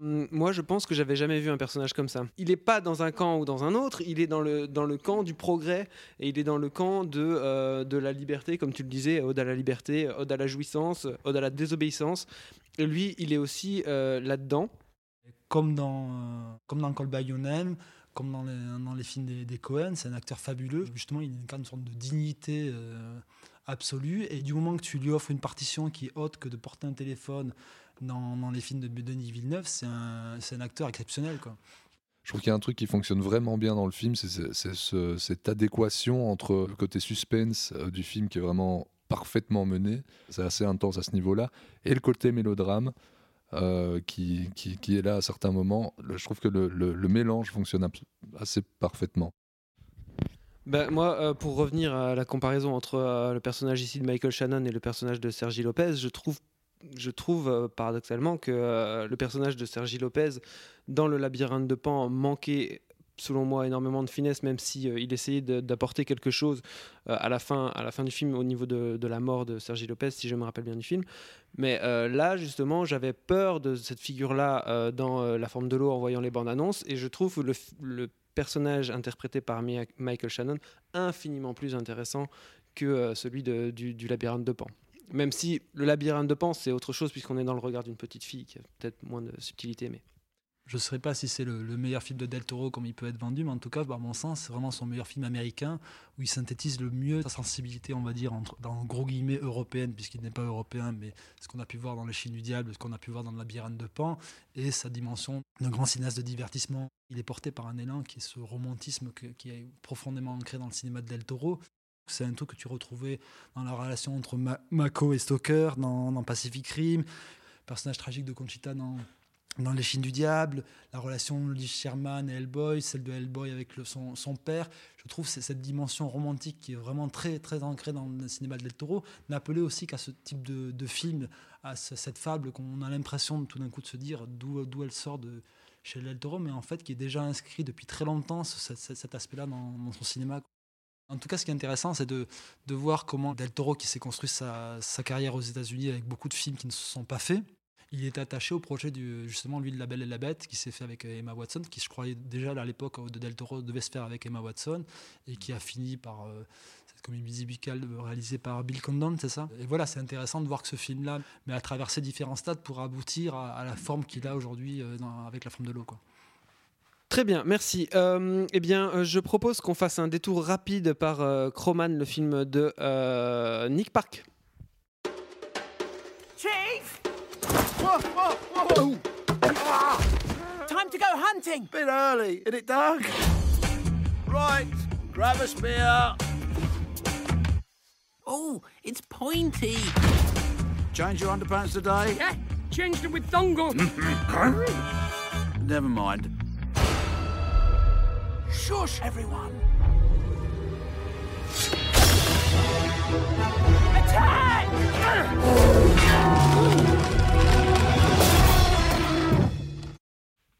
Hum, Moi, je pense que j'avais jamais vu un personnage comme ça. Il n'est pas dans un camp ou dans un autre, il est dans le, dans le camp du progrès et il est dans le camp de, euh, de la liberté, comme tu le disais, ode à la liberté, ode à la jouissance, ode à la désobéissance. Et lui, il est aussi euh, là-dedans. comme dans, euh, comme dans Call by comme dans les, dans les films des, des Cohen, c'est un acteur fabuleux. Justement, il incarne une sorte de dignité euh, absolue. Et du moment que tu lui offres une partition qui est haute que de porter un téléphone dans, dans les films de Denis Villeneuve, c'est un, acteur exceptionnel. Quoi. Je trouve qu'il y a un truc qui fonctionne vraiment bien dans le film, c'est c'est- c'est ce- cette adéquation entre le côté suspense euh, du film qui est vraiment parfaitement mené, c'est assez intense à ce niveau-là, et le côté mélodrame euh, qui, qui, qui est là à certains moments. Le- je trouve que le, le- le mélange fonctionne assez parfaitement. Ben, moi, euh, pour revenir à la comparaison entre euh, le personnage ici de Michael Shannon et le personnage de Sergi Lopez, je trouve, je trouve euh, paradoxalement que euh, le personnage de Sergi Lopez dans le labyrinthe de Pan manquait selon moi énormément de finesse même si euh, il essayait d'apporter quelque chose à la fin du film au niveau de, la mort de Sergi Lopez si je me rappelle bien du film mais là justement j'avais peur de cette figure là dans la forme de l'eau en voyant les bandes annonces et je trouve le, personnage interprété par Michael Shannon infiniment plus intéressant que celui du labyrinthe de Pan. Même si le labyrinthe de Pan, c'est autre chose, puisqu'on est dans le regard d'une petite fille qui a peut-être moins de subtilité. Mais... Je ne sais pas si c'est le, le meilleur film de Del Toro comme il peut être vendu, mais en tout cas, par mon sens, c'est vraiment son meilleur film américain où il synthétise le mieux sa sensibilité, on va dire, entre, dans gros guillemets européenne, puisqu'il n'est pas européen, mais ce qu'on a pu voir dans Le Chine du Diable, ce qu'on a pu voir dans Le Labyrinthe de Pan, et sa dimension de grand cinéaste de divertissement. Il est porté par un élan qui est ce romantisme qui est profondément ancré dans le cinéma de Del Toro. C'est un truc que tu retrouvais dans la relation entre Ma- Mako et Stoker, dans, Pacific Rim, personnage tragique de Conchita dans, dans Les Chines du Diable, la relation de Lee Sherman et Hellboy, celle de Hellboy avec son, son père. Je trouve c'est cette dimension romantique qui est vraiment très, très ancrée dans le cinéma de Del Toro, n'appelait aussi qu'à ce type de, de film, à ce- cette fable qu'on a l'impression tout d'un coup de se dire d'où elle sort de chez Del Toro, mais en fait qui est déjà inscrit depuis très longtemps, ce- ce- cet aspect-là dans son cinéma. En tout cas, ce qui est intéressant, c'est de, de voir comment Del Toro, qui s'est construit sa, sa carrière aux États-Unis avec beaucoup de films qui ne se sont pas faits, il est attaché au projet du, justement, lui, de La Belle et la Bête, qui s'est fait avec euh, Emma Watson, qui je croyais déjà à l'époque de Del Toro devait se faire avec Emma Watson, et qui a fini par euh, cette comédie musicale réalisée par Bill Condon, c'est ça? Et voilà, c'est intéressant de voir que ce film-là, mais à traverser différents stades pour aboutir à, la forme qu'il a aujourd'hui euh, avec la forme de l'eau. Quoi. Très bien, merci. Euh, eh bien, euh, je propose qu'on fasse un détour rapide par euh, Croman, le film de euh, Nick Park. Chief! Whoa, whoa, whoa! Ah! Time to go hunting! Bit early, isn't it, Doug? Right, grab a spear. Oh, it's pointy. Change your underpants today? Yeah, changed it with Dongo. Never mind. Shush, everyone.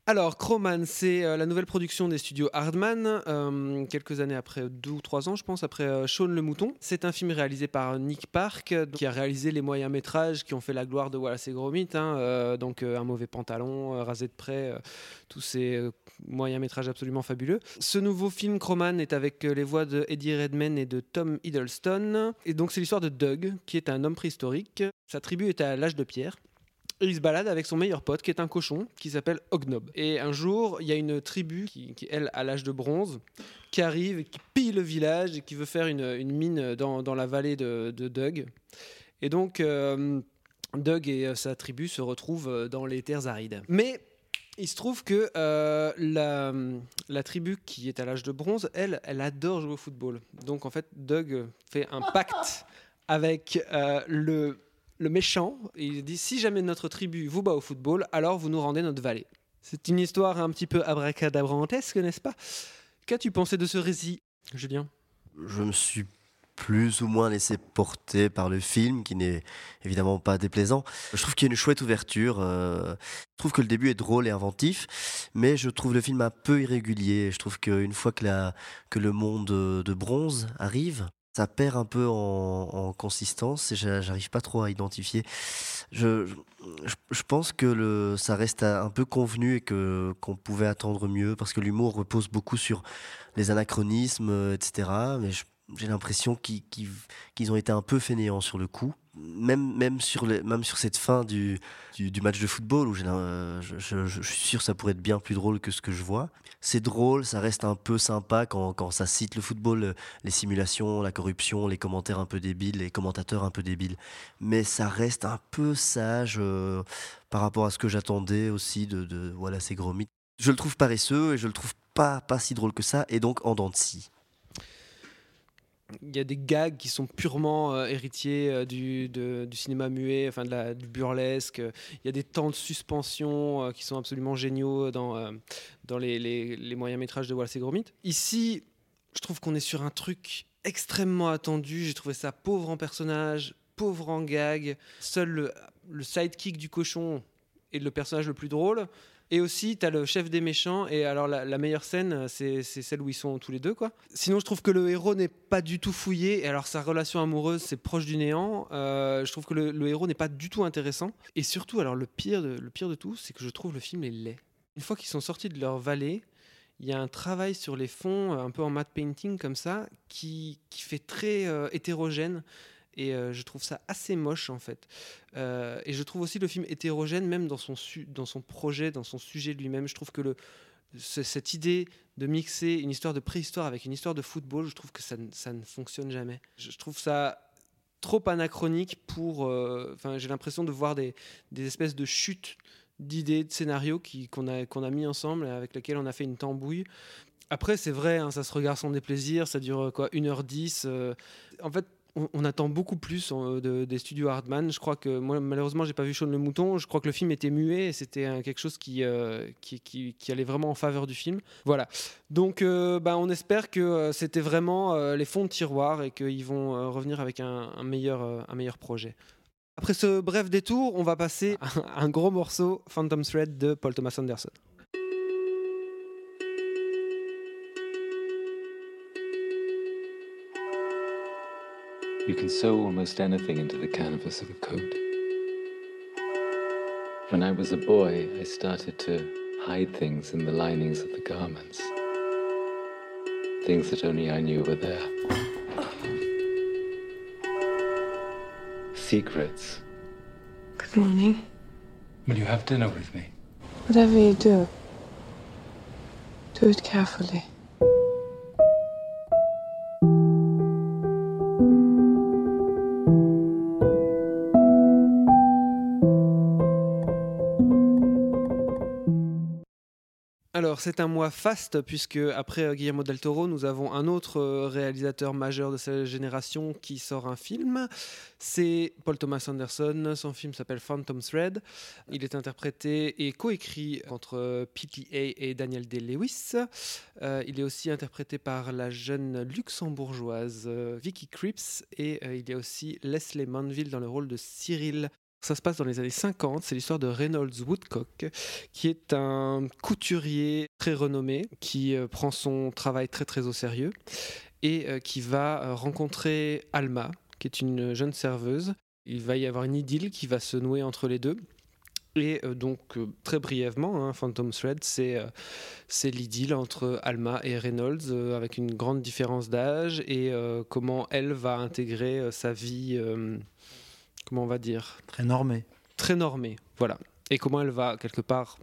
Alors, Croman, c'est euh, la nouvelle production des studios Hardman, euh, quelques années après, deux ou trois ans, je pense, après euh, Shaun le Mouton. C'est un film réalisé par Nick Park, qui a réalisé les moyens métrages qui ont fait la gloire de Wallace et Gromit, hein, euh, donc Un mauvais pantalon, Rasé de près, tous ces moyens métrages absolument fabuleux. Ce nouveau film, Croman, est avec les voix de Eddie Redmayne et de Tom Hiddleston. Et donc, c'est l'histoire de Doug, qui est un homme préhistorique. Sa tribu est à l'âge de pierre. Il se balade avec son meilleur pote, qui est un cochon, qui s'appelle Ognob. Et un jour, il y a une tribu, qui, qui, elle, a l'âge de bronze, qui arrive, qui pille le village et qui veut faire une, mine dans, la vallée de, Doug. Et donc, euh, Doug et euh, sa tribu se retrouvent euh, dans les terres arides. Mais il se trouve que la, tribu qui est à l'âge de bronze, elle, elle adore jouer au football. Donc, en fait, Doug fait un pacte avec le le méchant, il dit si jamais notre tribu vous bat au football, alors vous nous rendez notre vallée. C'est une histoire un petit peu abracadabrantesque, n'est-ce pas? Qu'as-tu pensé de ce récit, Julien? Je me suis plus ou moins laissé porter par le film, qui n'est évidemment pas déplaisant. Je trouve qu'il y a une chouette ouverture. euh, je trouve que le début est drôle et inventif, mais je trouve le film un peu irrégulier. Je trouve qu'une fois que le monde de bronze arrive, ça perd un peu en, consistance et j'a- j'arrive pas trop à identifier. Je, je, je pense que le, ça reste un peu convenu et que qu'on pouvait attendre mieux parce que l'humour repose beaucoup sur les anachronismes, euh, etc. Mais je- j'ai l'impression qu'ils ont été un peu fainéants sur le coup. Même, sur, cette fin du, match de football, où euh, je, suis sûr que ça pourrait être bien plus drôle que ce que je vois. C'est drôle, ça reste un peu sympa quand, ça cite le football, euh, les simulations, la corruption, les commentaires un peu débiles, les commentateurs un peu débiles. Mais ça reste un peu sage euh, par rapport à ce que j'attendais aussi de, ces gros mythes. Je le trouve paresseux et je le trouve pas, pas si drôle que ça, et donc en dents de scie. Il y a des gags qui sont purement euh, héritiers euh, du, du cinéma muet, enfin de la, du burlesque. Il y a des temps de suspension euh, qui sont absolument géniaux dans, dans les, les- les moyens métrages de Wallace et Gromit. Ici, je trouve qu'on est sur un truc extrêmement attendu. J'ai trouvé ça pauvre en personnage, pauvre en gag. Seul le, le sidekick du cochon est le personnage le plus drôle. Et aussi, tu as le chef des méchants. Et alors, la, meilleure scène, c'est c'est celle où ils sont tous les deux. quoi. Sinon, je trouve que le héros n'est pas du tout fouillé. Et alors, sa relation amoureuse, c'est proche du néant. Euh, je trouve que le, héros n'est pas du tout intéressant. Et surtout, alors, le pire de, le pire de tout, c'est que je trouve le film est laid. Une fois qu'ils sont sortis de leur vallée, il y a un travail sur les fonds, euh, un peu en matte painting comme ça, qui, qui fait très euh, hétérogène. Et euh, je trouve ça assez moche en fait. Euh, et je trouve aussi le film hétérogène, même dans son, dans son projet, dans son sujet lui-même. Je trouve que le, ce- cette idée de mixer une histoire de préhistoire avec une histoire de football, je trouve que ça, ça ne fonctionne jamais. Je, trouve ça trop anachronique pour. euh, Enfin, j'ai l'impression de voir des, des espèces de chutes d'idées, de scénarios qu'on a, qu'on a mis ensemble avec lesquels on a fait une tambouille. Après, c'est vrai, hein, ça se regarde sans déplaisir, ça dure quoi 1h10. euh, en fait, on, on attend beaucoup plus euh, de- des studios Hardman. Je crois que moi, malheureusement, j'ai pas vu Shaun le Mouton. Je crois que le film était muet et c'était euh, quelque chose qui, euh, qui, qui- qui allait vraiment en faveur du film. Voilà. Donc, bah, on espère que c'était vraiment les fonds de tiroir et qu'ils vont revenir avec un, un meilleur, un meilleur projet. Après ce bref détour, on va passer à un gros morceau, Phantom Thread de Paul Thomas Anderson. You can sew almost anything into the canvas of a coat. When I was a boy, I started to hide things in the linings of the garments. Things that only I knew were there. Secrets. Good morning. Will you have dinner with me? Whatever you do, do it carefully. C'est un mois faste, puisque après euh, Guillermo del Toro, nous avons un autre euh, réalisateur majeur de sa génération qui sort un film. C'est Paul Thomas Anderson. Son film s'appelle Phantom Thread. Il est interprété et coécrit entre euh, PTA et Daniel Day-Lewis. Il est aussi interprété par la jeune luxembourgeoise Vicky Cripps et il y a aussi Leslie Manville dans le rôle de Cyril. Ça se passe dans les années 50, c'est l'histoire de Reynolds Woodcock, qui est un couturier très renommé, qui euh, prend son travail très très au sérieux, et euh, qui va euh, rencontrer Alma, qui est une jeune serveuse. Il va y avoir une idylle qui va se nouer entre les deux. Et donc, très brièvement, hein, Phantom Thread, c'est euh, l'idylle entre Alma et Reynolds, avec une grande différence d'âge, et comment elle va intégrer sa vie, comment on va dire Très normé. Très normée, voilà. Et comment elle va, quelque part,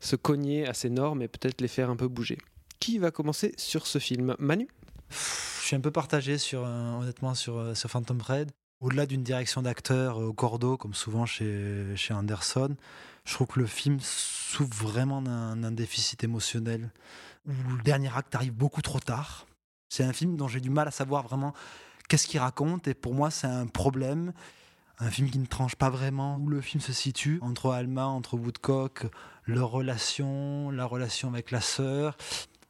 se cogner à ces normes et peut-être les faire un peu bouger. Qui va commencer sur ce film? Manu? Je suis un peu partagé sur, euh, honnêtement sur, euh, sur Phantom Thread. Au-delà d'une direction d'acteur euh, au cordeau, comme souvent chez, chez Anderson, je trouve que le film souffre vraiment d'un d'un déficit émotionnel, où le dernier acte arrive beaucoup trop tard. C'est un film dont j'ai du mal à savoir vraiment qu'est-ce qu'il raconte, et pour moi c'est un problème. Un film qui ne tranche pas vraiment où le film se situe, entre Alma, entre Woodcock, leur relation, la relation avec la sœur.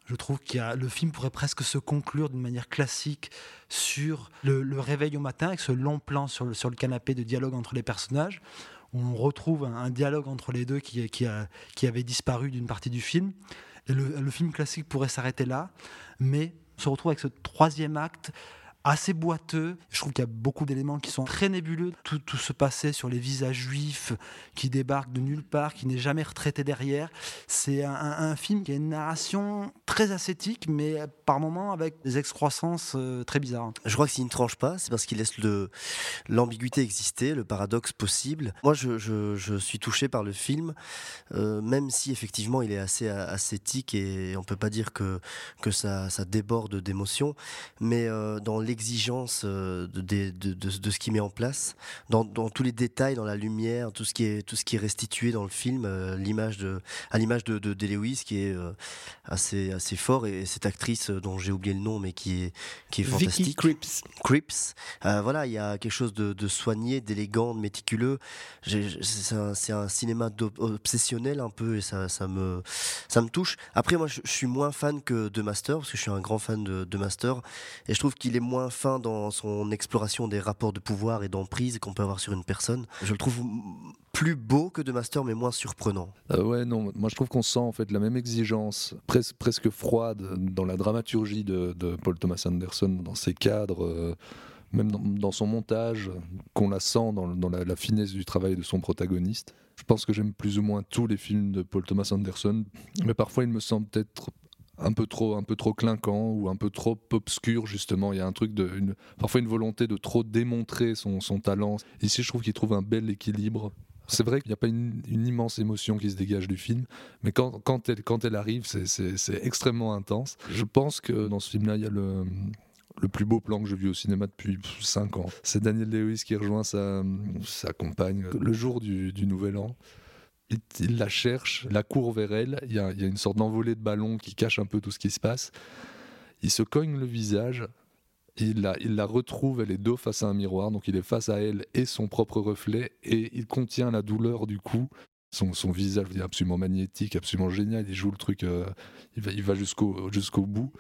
Je trouve que le film pourrait presque se conclure d'une manière classique sur le, réveil au matin, avec ce long plan sur le, sur le canapé de dialogue entre les personnages, où on retrouve un, dialogue entre les deux qui, qui avait disparu d'une partie du film. Et le, le film classique pourrait s'arrêter là, mais on se retrouve avec ce troisième acte assez boiteux. Je trouve qu'il y a beaucoup d'éléments qui sont très nébuleux. Tout, tout se passait sur les visages juifs qui débarquent de nulle part, qui n'est jamais retraité derrière. C'est un, film qui a une narration très ascétique, mais par moments avec des excroissances euh, très bizarres. Je crois que s'il ne tranche pas, c'est parce qu'il laisse l'ambiguïté exister, le paradoxe possible. Moi, je, suis touché par le film, euh, même si effectivement il est assez ascétique et on peut pas dire que, ça, déborde d'émotions, mais euh, dans l'exigence euh, de, de, de- de- de ce qu'il met en place, dans, dans tous les détails, dans la lumière, tout ce qui est, tout ce qui est restitué dans le film, euh, l'image de, à l'image de, de, Lewis qui est euh, assez, assez fort et cette actrice dont j'ai oublié le nom mais qui est, qui est Vicky fantastique. Cripps. Cripps. Euh, voilà, il y a quelque chose de, soigné, d'élégant, de méticuleux. C'est un, cinéma obsessionnel un peu et ça, ça, me, ça me touche. Après, moi, je, je suis moins fan que de Master parce que je suis un grand fan de, de Master et je trouve qu'il est moins fin dans son exploration des rapports de pouvoir et d'emprise qu'on peut avoir sur une personne. Je le trouve plus beau que de Master mais moins surprenant. Euh, ouais, non, moi je trouve qu'on sent en fait la même exigence, pres- presque froide, dans la dramaturgie de, Paul Thomas Anderson, dans ses cadres, euh, même dans, son montage, qu'on la sent dans, dans la, la finesse du travail de son protagoniste. Je pense que j'aime plus ou moins tous les films de Paul Thomas Anderson, mais parfois il me semble peut-être un peu trop un peu trop clinquant ou un peu trop obscur justement il y a un truc de parfois une volonté de trop démontrer son, son talent ici je trouve qu'il trouve un bel équilibre c'est vrai qu'il n'y a pas une, immense émotion qui se dégage du film, mais quand, quand, elle, quand elle arrive, c'est extrêmement intense. Je pense que dans ce film-là, il y a le, le plus beau plan que j'ai vu au cinéma depuis 5 ans. C'est Daniel Lewis qui rejoint sa, sa compagne le jour du, du Nouvel An. Il, la cherche, la court vers elle. Il y a, une sorte d'envolée de ballon qui cache un peu tout ce qui se passe. Il se cogne le visage. Il la, retrouve, elle est dos face à un miroir, donc il est face à elle et son propre reflet, et il contient la douleur du coup. Son, son visage est absolument magnétique, absolument génial. Il joue le truc, euh, il va, jusqu'au bout.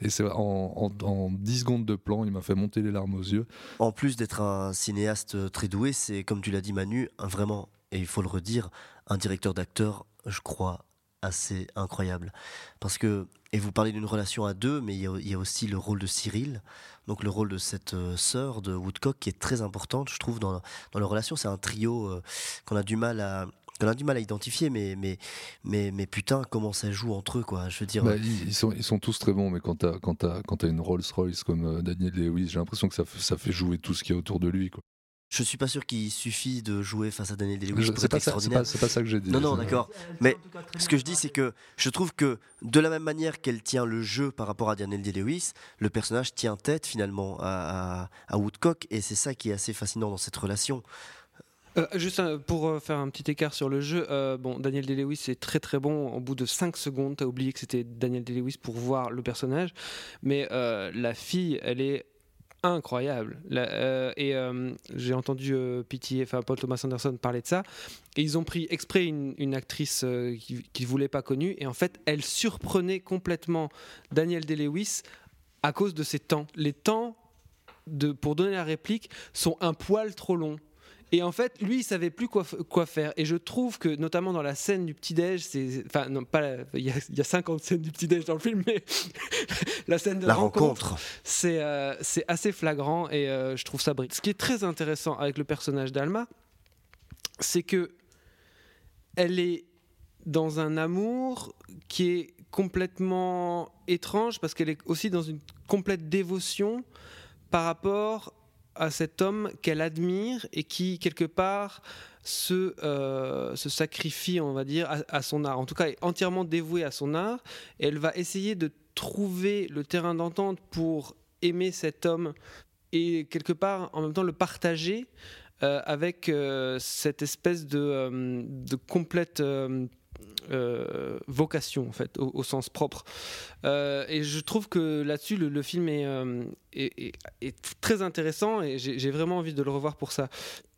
Et c'est en, en, en, 10 secondes de plan, il m'a fait monter les larmes aux yeux. En plus d'être un cinéaste très doué, c'est, comme tu l'as dit Manu, un vraiment, et il faut le redire, un directeur d'acteur, je crois, assez incroyable. Parce que, et vous parlez d'une relation à deux, mais il y, a, aussi le rôle de Cyril, donc le rôle de cette euh, sœur de Woodcock qui est très importante, je trouve, dans, dans leur relation. C'est un trio euh, qu'on a du mal à, qu'on a du mal à identifier, mais, mais, mais, putain, comment ça joue entre eux, quoi. Je veux dire. Bah, ils, sont, ils sont tous très bons, mais quand t'as, quand quand t'as une Rolls-Royce comme euh, Daniel Lewis, j'ai l'impression que ça, ça fait jouer tout ce qu'il y a autour de lui, quoi. Je suis pas sûr qu'il suffit de jouer face à Daniel Day-Lewis pour être pas extraordinaire. C'est pas, pas, ça que j'ai dit. Non, non, d'accord. Mais ce que je dis, c'est que je trouve que de la même manière qu'elle tient le jeu par rapport à Daniel Day-Lewis, le personnage tient tête finalement à, à, à Woodcock, et c'est ça qui est assez fascinant dans cette relation. Euh, juste un, pour euh, faire un petit écart sur le jeu, euh, bon, Daniel Day-Lewis est très très bon. Au bout de 5 secondes, t'as oublié que c'était Daniel Day-Lewis pour voir le personnage. Mais euh, la fille, elle est incroyable. Euh, et euh, j'ai entendu euh, enfin Paul Thomas Anderson parler de ça. Et ils ont pris exprès une, actrice qu'ils qui ne voulaient pas connue. Et en fait, elle surprenait complètement Daniel Day-Lewis à cause de ses temps. Les temps de, pour donner la réplique sont un poil trop longs. Et en fait, lui, il savait plus quoi, quoi faire. Et je trouve que, notamment dans la scène du petit-déj, c'est. Enfin, non, pas. Il, y a, il y a 50 scènes du petit-déj dans le film, mais la scène de la rencontre, rencontre. c'est euh, assez flagrant et euh, je trouve ça brille. Ce qui est très intéressant avec le personnage d'Alma, c'est que elle est dans un amour qui est complètement étrange parce qu'elle est aussi dans une complète dévotion par rapport à cet homme qu'elle admire et qui, quelque part, se, euh, se, sacrifie, on va dire, à, son art. En tout cas, est entièrement dévouée à son art. Elle va essayer de trouver le terrain d'entente pour aimer cet homme et, quelque part, en même temps, le partager euh, avec euh, cette espèce de complète euh, vocation en fait au, sens propre. Euh, et je trouve que là-dessus le, film est, euh, est, est, très intéressant et j'ai vraiment envie de le revoir pour ça.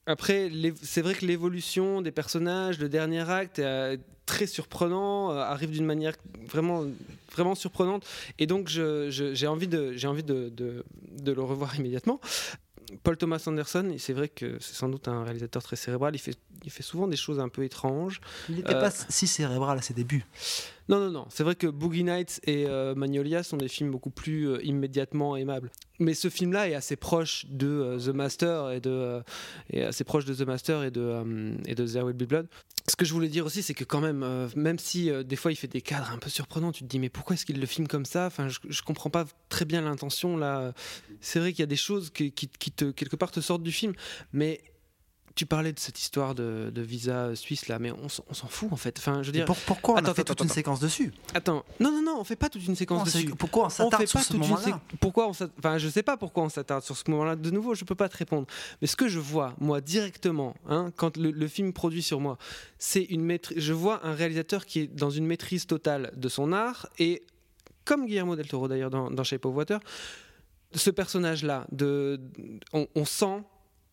Après c'est vrai que l'évolution des personnages le dernier acte est très surprenant arrive d'une manière vraiment vraiment surprenante. Et donc j'ai envie de j'ai envie de, de, le revoir immédiatement Paul Thomas Anderson, c'est vrai que c'est sans doute un réalisateur très cérébral, il fait, il fait souvent des choses un peu étranges. Il n'était euh, pas si cérébral à ses débuts. Non, non, non. C'est vrai que Boogie Nights et euh, Magnolia sont des films beaucoup plus euh, immédiatement aimables. Mais ce film-là est assez proche de euh, The Master et de assez proche de The Master et de et de There Will Be Blood. Ce que je voulais dire aussi, c'est que quand même, même si des fois il fait des cadres un peu surprenants, tu te dis mais pourquoi est-ce qu'il le filme comme ça? Enfin, je, je comprends pas très bien l'intention là. C'est vrai qu'il y a des choses qui, qui, qui te quelque part te sortent du film, mais tu parlais de cette histoire de, de visa suisse là, mais on, on s'en fout en fait. Enfin, je veux dire. Pour, pourquoi on attends, a fait attends, toute attends. une séquence dessus Attends, non, non, non, on fait pas toute une séquence dessus. Pourquoi on s'attarde sur ce moment-là Pourquoi on Enfin, je sais pas pourquoi on s'attarde sur ce moment-là. De nouveau, je peux pas te répondre. Mais ce que je vois, moi, directement, hein, quand le, le, film produit sur moi, c'est une maîtrise. Je vois un réalisateur qui est dans une maîtrise totale de son art et comme Guillermo del Toro d'ailleurs dans, dans Shape of Water, ce personnage-là, de, on, on sent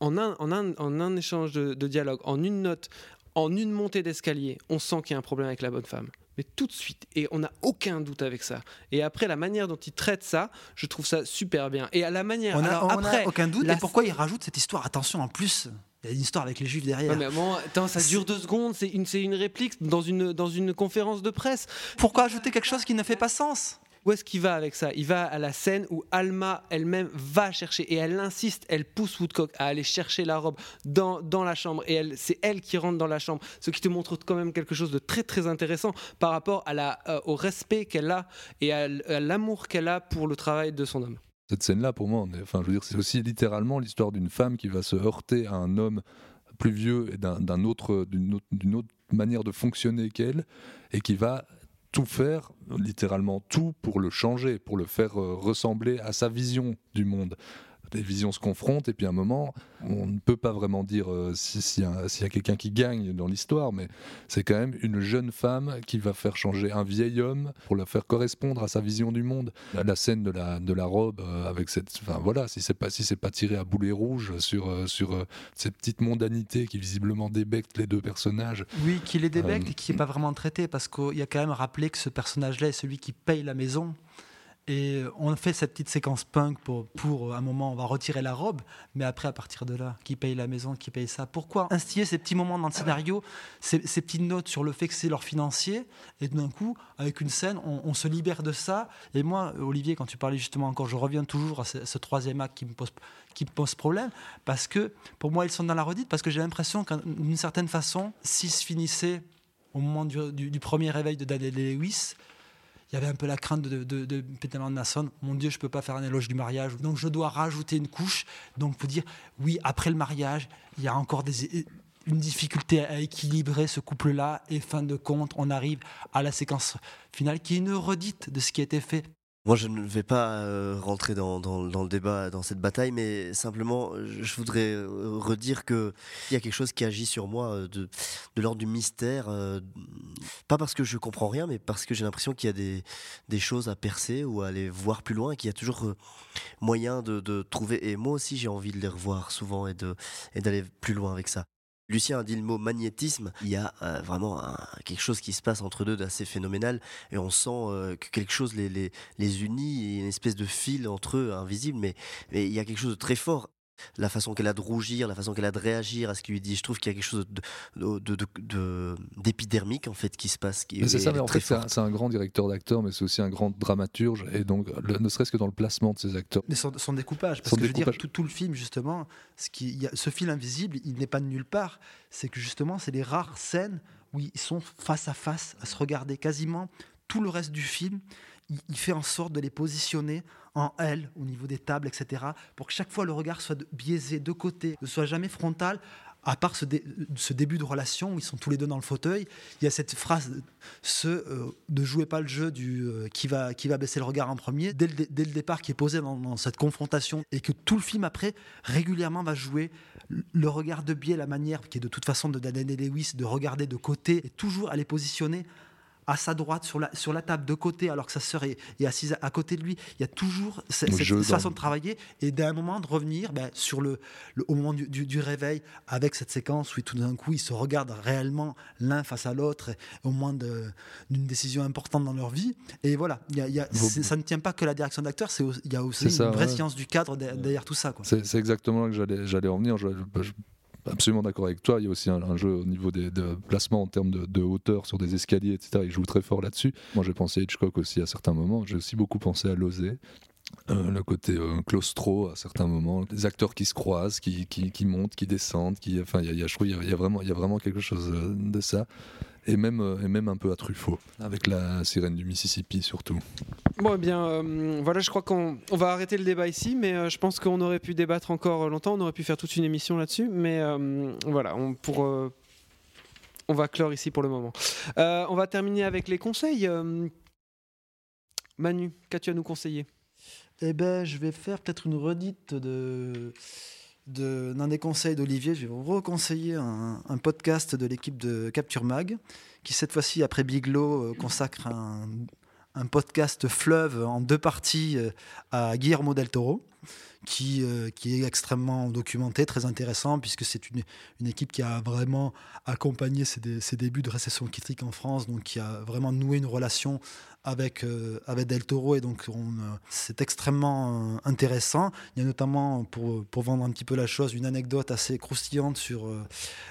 en un, en un, en un échange de, de, dialogue, en une note, en une montée d'escalier, on sent qu'il y a un problème avec la bonne femme. Mais tout de suite, et on n'a aucun doute avec ça. Et après, la manière dont il traite ça, je trouve ça super bien. Et à la manière. On a, alors, on après, a aucun doute. Et pourquoi il rajoute cette histoire? Attention, en plus, il y a une histoire avec les juifs derrière. Ouais, mais bon, attends, ça dure deux secondes, c'est une, une réplique dans une, dans une conférence de presse. Pourquoi ajouter quelque chose qui ne fait pas sens? Où est-ce qu'il va avec ça? Il va à la scène où Alma elle-même va chercher et elle insiste, elle pousse Woodcock à aller chercher la robe dans, dans la chambre et c'est elle qui rentre dans la chambre, ce qui te montre quand même quelque chose de très très intéressant par rapport euh, au respect qu'elle a et à, l'amour qu'elle a pour le travail de son homme. Cette scène-là, pour moi, enfin, je veux dire, c'est aussi littéralement l'histoire d'une femme qui va se heurter à un homme plus vieux et d'un autre, d'une autre manière de fonctionner qu'elle, et qui va tout faire, littéralement tout, pour le changer, pour le faire euh, ressembler à sa vision du monde. Les visions se confrontent, et puis à un moment, on ne peut pas vraiment dire euh, si- s'il y a, quelqu'un qui gagne dans l'histoire, mais c'est quand même une jeune femme qui va faire changer un vieil homme pour le faire correspondre à sa vision du monde. La, la scène de la, de la robe euh, avec cette, enfin voilà, si c'est pas si c'est pas tiré à boulet rouge sur euh, sur cette petite mondanité qui visiblement débecte les deux personnages. Oui, qu'il est débecte et qui n'est pas vraiment traité parce qu'il y a quand même rappelé que ce personnage-là est celui qui paye la maison. Et on fait cette petite séquence punk pour, pour un moment, on va retirer la robe, mais après, à partir de là, qui paye la maison, qui paye ça? Pourquoi instiller ces petits moments dans le scénario, ces, petites notes sur le fait que c'est leur financier, et d'un coup, avec une scène, on, se libère de ça. Et moi, Olivier, quand tu parlais justement encore, je reviens toujours à ce, troisième acte qui me pose qui me pose problème parce que pour moi ils sont dans la redite parce que j'ai l'impression d'une certaine façon s'ils se finissaient au moment du premier réveil de Daniel Lewis il y avait un peu la crainte de, Peter Anderson. Mon Dieu, je peux pas faire un éloge du mariage. Donc, je dois rajouter une couche. Donc, pour dire, oui, après le mariage, il y a encore des, une difficulté à équilibrer ce couple-là. Et fin de compte, on arrive à la séquence finale qui est une redite de ce qui a été fait. Moi, je ne vais pas euh, rentrer dans, le débat, dans cette bataille, mais simplement, je voudrais euh, redire que il y a quelque chose qui agit sur moi euh, de, l'ordre du mystère. pas parce que je comprends rien, mais parce que j'ai l'impression qu'il y a des, choses à percer ou à aller voir plus loin, qu'il y a toujours moyen de, trouver. Et moi aussi, j'ai envie de les revoir souvent et d'aller plus loin avec ça. Lucien a dit le mot magnétisme. Il y a euh, vraiment quelque chose qui se passe entre deux d'assez phénoménal et on sent euh, que quelque chose les, unit. Une espèce de fil entre eux invisible, mais il y a quelque chose de très fort. La façon qu'elle a de rougir, la façon qu'elle a de réagir à ce qu'il lui dit, je trouve qu'il y a quelque chose de- de- de- de- d'épidermique en fait qui se passe. Qui, Mais c'est ça, mais en fait, c'est un, grand directeur d'acteurs, mais c'est aussi un grand dramaturge, et donc, le- ne serait-ce que dans le placement de ses acteurs. Mais son, son découpage, parce Son que je veux dire, tout, tout le film, justement, ce, qui, y a, ce fil invisible, il n'est pas de nulle part. C'est que justement, c'est les rares scènes où ils sont face à face, à se regarder quasiment tout le reste du film. Il, il fait en sorte de les positionner en L au niveau des tables, etc., pour que chaque fois le regard soit biaisé de côté, ne soit jamais frontal. À part ce, ce début de relation où ils sont tous les deux dans le fauteuil, il y a cette phrase, ce euh, ne jouez pas le jeu du euh, qui va qui va baisser le regard en premier dès le, dès le départ qui est posé dans, cette confrontation et que tout le film après régulièrement va jouer le- regard de biais, la manière qui est de toute façon de Daniel Lewis de regarder de côté et toujours à les positionner à sa droite sur la, sur la table de côté alors que sa sœur est, est assise à, côté de lui. Il y a toujours cette façon de travailler et d'un moment de revenir ben, sur le, le- au moment du, du- du réveil avec cette séquence où tout d'un coup ils se regardent réellement l'un face à l'autre au moment d'une décision importante dans leur vie. Et voilà, il y a- y ça ne tient pas que la direction d'acteur, il y a aussi ça, une vraie ouais. science du cadre de- derrière tout ça. C'est exactement là que j'allais en venir. Je- absolument d'accord avec toi. Il y a aussi un, jeu au niveau des de placements en termes de, hauteur sur des escaliers, etc. Il joue très fort là-dessus. Moi, j'ai pensé à Hitchcock aussi à certains moments. J'ai aussi beaucoup pensé à Lozé. Euh, le côté euh, claustro à certains moments, des acteurs qui se croisent, qui, montent, qui descendent, enfin, il y a vraiment quelque chose euh, de ça, et même, euh, et même un peu à Truffaut, avec la sirène du Mississippi surtout. Bon, eh bien, euh, voilà, je crois qu'on on va arrêter le débat ici, mais euh, je pense qu'on aurait pu débattre encore longtemps, on aurait pu faire toute une émission là-dessus, mais euh, voilà, on, pour, euh, on va clore ici pour le moment. Euh, on va terminer avec les conseils. Euh, Manu, qu'as-tu à nous conseiller? Eh ben, je vais faire peut-être une redite de d'un des conseils d'Olivier. Je vais vous reconseiller un, podcast de l'équipe de Capture Mag, qui cette fois-ci, après Biglow, euh, consacre un, un podcast fleuve en deux parties euh, à Guillermo del Toro. Qui, euh, qui est extrêmement documenté, très intéressant, puisque c'est une, une équipe qui a vraiment accompagné ses, dé- débuts de récession critique en France, donc qui a vraiment noué une relation avec, euh, avec Del Toro, et donc on, euh, c'est extrêmement intéressant. Il y a notamment, pour, pour vendre un petit peu la chose, une anecdote assez croustillante sur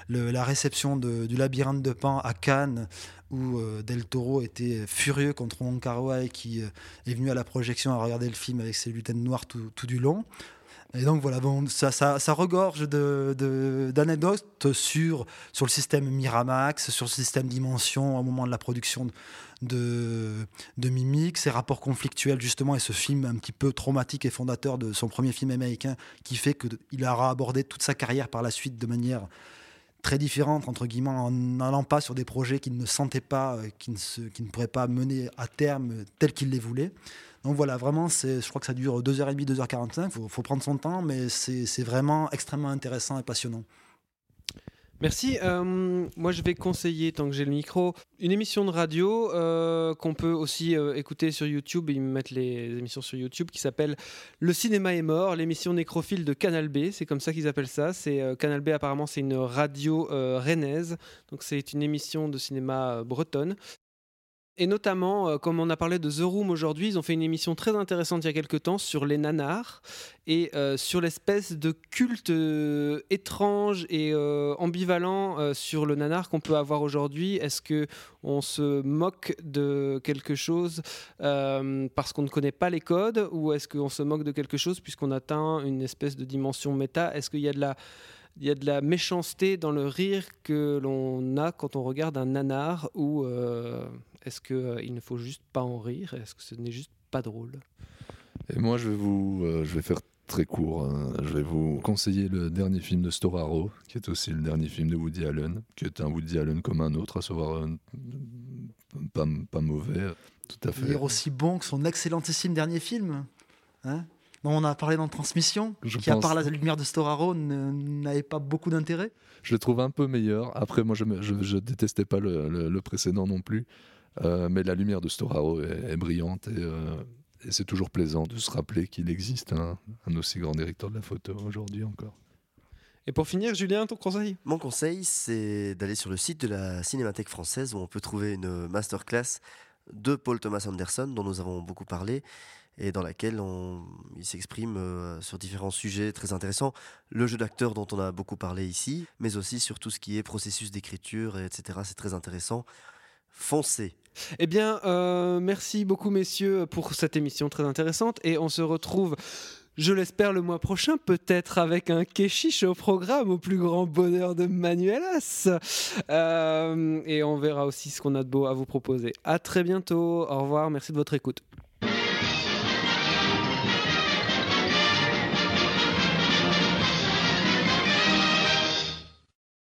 la réception du labyrinthe de Pan à Cannes, où euh, Del Toro était furieux contre Wong Kar qui euh, est venu à la projection à regarder le film avec ses lutins noirs tout, tout du long. Et donc voilà, ça, regorge d'anecdotes sur, sur le système Miramax, sur le système Dimension au moment de la production de, de Mimic, ses rapports conflictuels justement, et ce film un petit peu traumatique et fondateur de son premier film américain, qui fait qu'il aura abordé toute sa carrière par la suite de manière très différente, entre guillemets, en n'allant pas sur des projets qu'il ne sentait pas, euh, qui ne, se, ne pourraient pas mener à terme tel qu'il les voulait. Donc voilà, vraiment, je crois que ça dure 2h30, 2h45, il faut, prendre son temps, mais c'est vraiment extrêmement intéressant et passionnant. Merci. Euh, moi, je vais conseiller, tant que j'ai le micro, une émission de radio euh, qu'on peut aussi euh, écouter sur YouTube. Ils mettent les émissions sur YouTube qui s'appelle Le cinéma est mort, l'émission nécrophile de Canal B. C'est comme ça qu'ils appellent ça. C'est Canal B. Apparemment, c'est une radio rennaise. Donc, c'est une émission de cinéma bretonne. Et notamment, euh, comme on a parlé de The Room aujourd'hui, ils ont fait une émission très intéressante il y a quelques temps sur les nanars et euh, sur l'espèce de culte euh, étrange et ambivalent sur le nanar qu'on peut avoir aujourd'hui. Est-ce que on se moque de quelque chose parce qu'on ne connaît pas les codes ou est-ce qu'on se moque de quelque chose puisqu'on atteint une espèce de dimension méta? Est-ce qu'il y a de la il y a de la méchanceté dans le rire que l'on a quand on regarde un nanar ou est-ce qu'il ne faut juste pas en rire? Est-ce que ce n'est juste pas drôle? Et moi, je vais vous, euh, je vais faire très court. hein. Je vais vous conseiller le dernier film de Storaro, qui est aussi le dernier film de Woody Allen, qui est un Woody Allen comme un autre, à savoir euh, pas, pas mauvais, tout à Il fait. est aussi bon que son excellentissime dernier film, hein, dont on a parlé dans Transmission, Je qui, à part la lumière de Storaro, ne- n'avait pas beaucoup d'intérêt. Je le trouve un peu meilleur. Après, moi, je, me- je, je détestais pas le, le- le précédent non plus. Euh, mais la lumière de Storaro est, est brillante et, euh, et c'est toujours plaisant de se rappeler qu'il existe un, un aussi grand directeur de la photo aujourd'hui encore. Et pour finir, Julien, ton conseil? Mon conseil, c'est d'aller sur le site de la Cinémathèque française où on peut trouver une masterclass de Paul Thomas Anderson dont nous avons beaucoup parlé et dans laquelle on, il s'exprime euh, sur différents sujets très intéressants. Le jeu d'acteur dont on a beaucoup parlé ici, mais aussi sur tout ce qui est processus d'écriture, et etc. C'est très intéressant. Eh bien, euh, merci beaucoup, messieurs, pour cette émission très intéressante. Et on se retrouve, je l'espère, le mois prochain, peut-être avec un Keshish au programme, au plus grand bonheur de Manuelas. Euh, et on verra aussi ce qu'on a de beau à vous proposer. À très bientôt. Au revoir. Merci de votre écoute.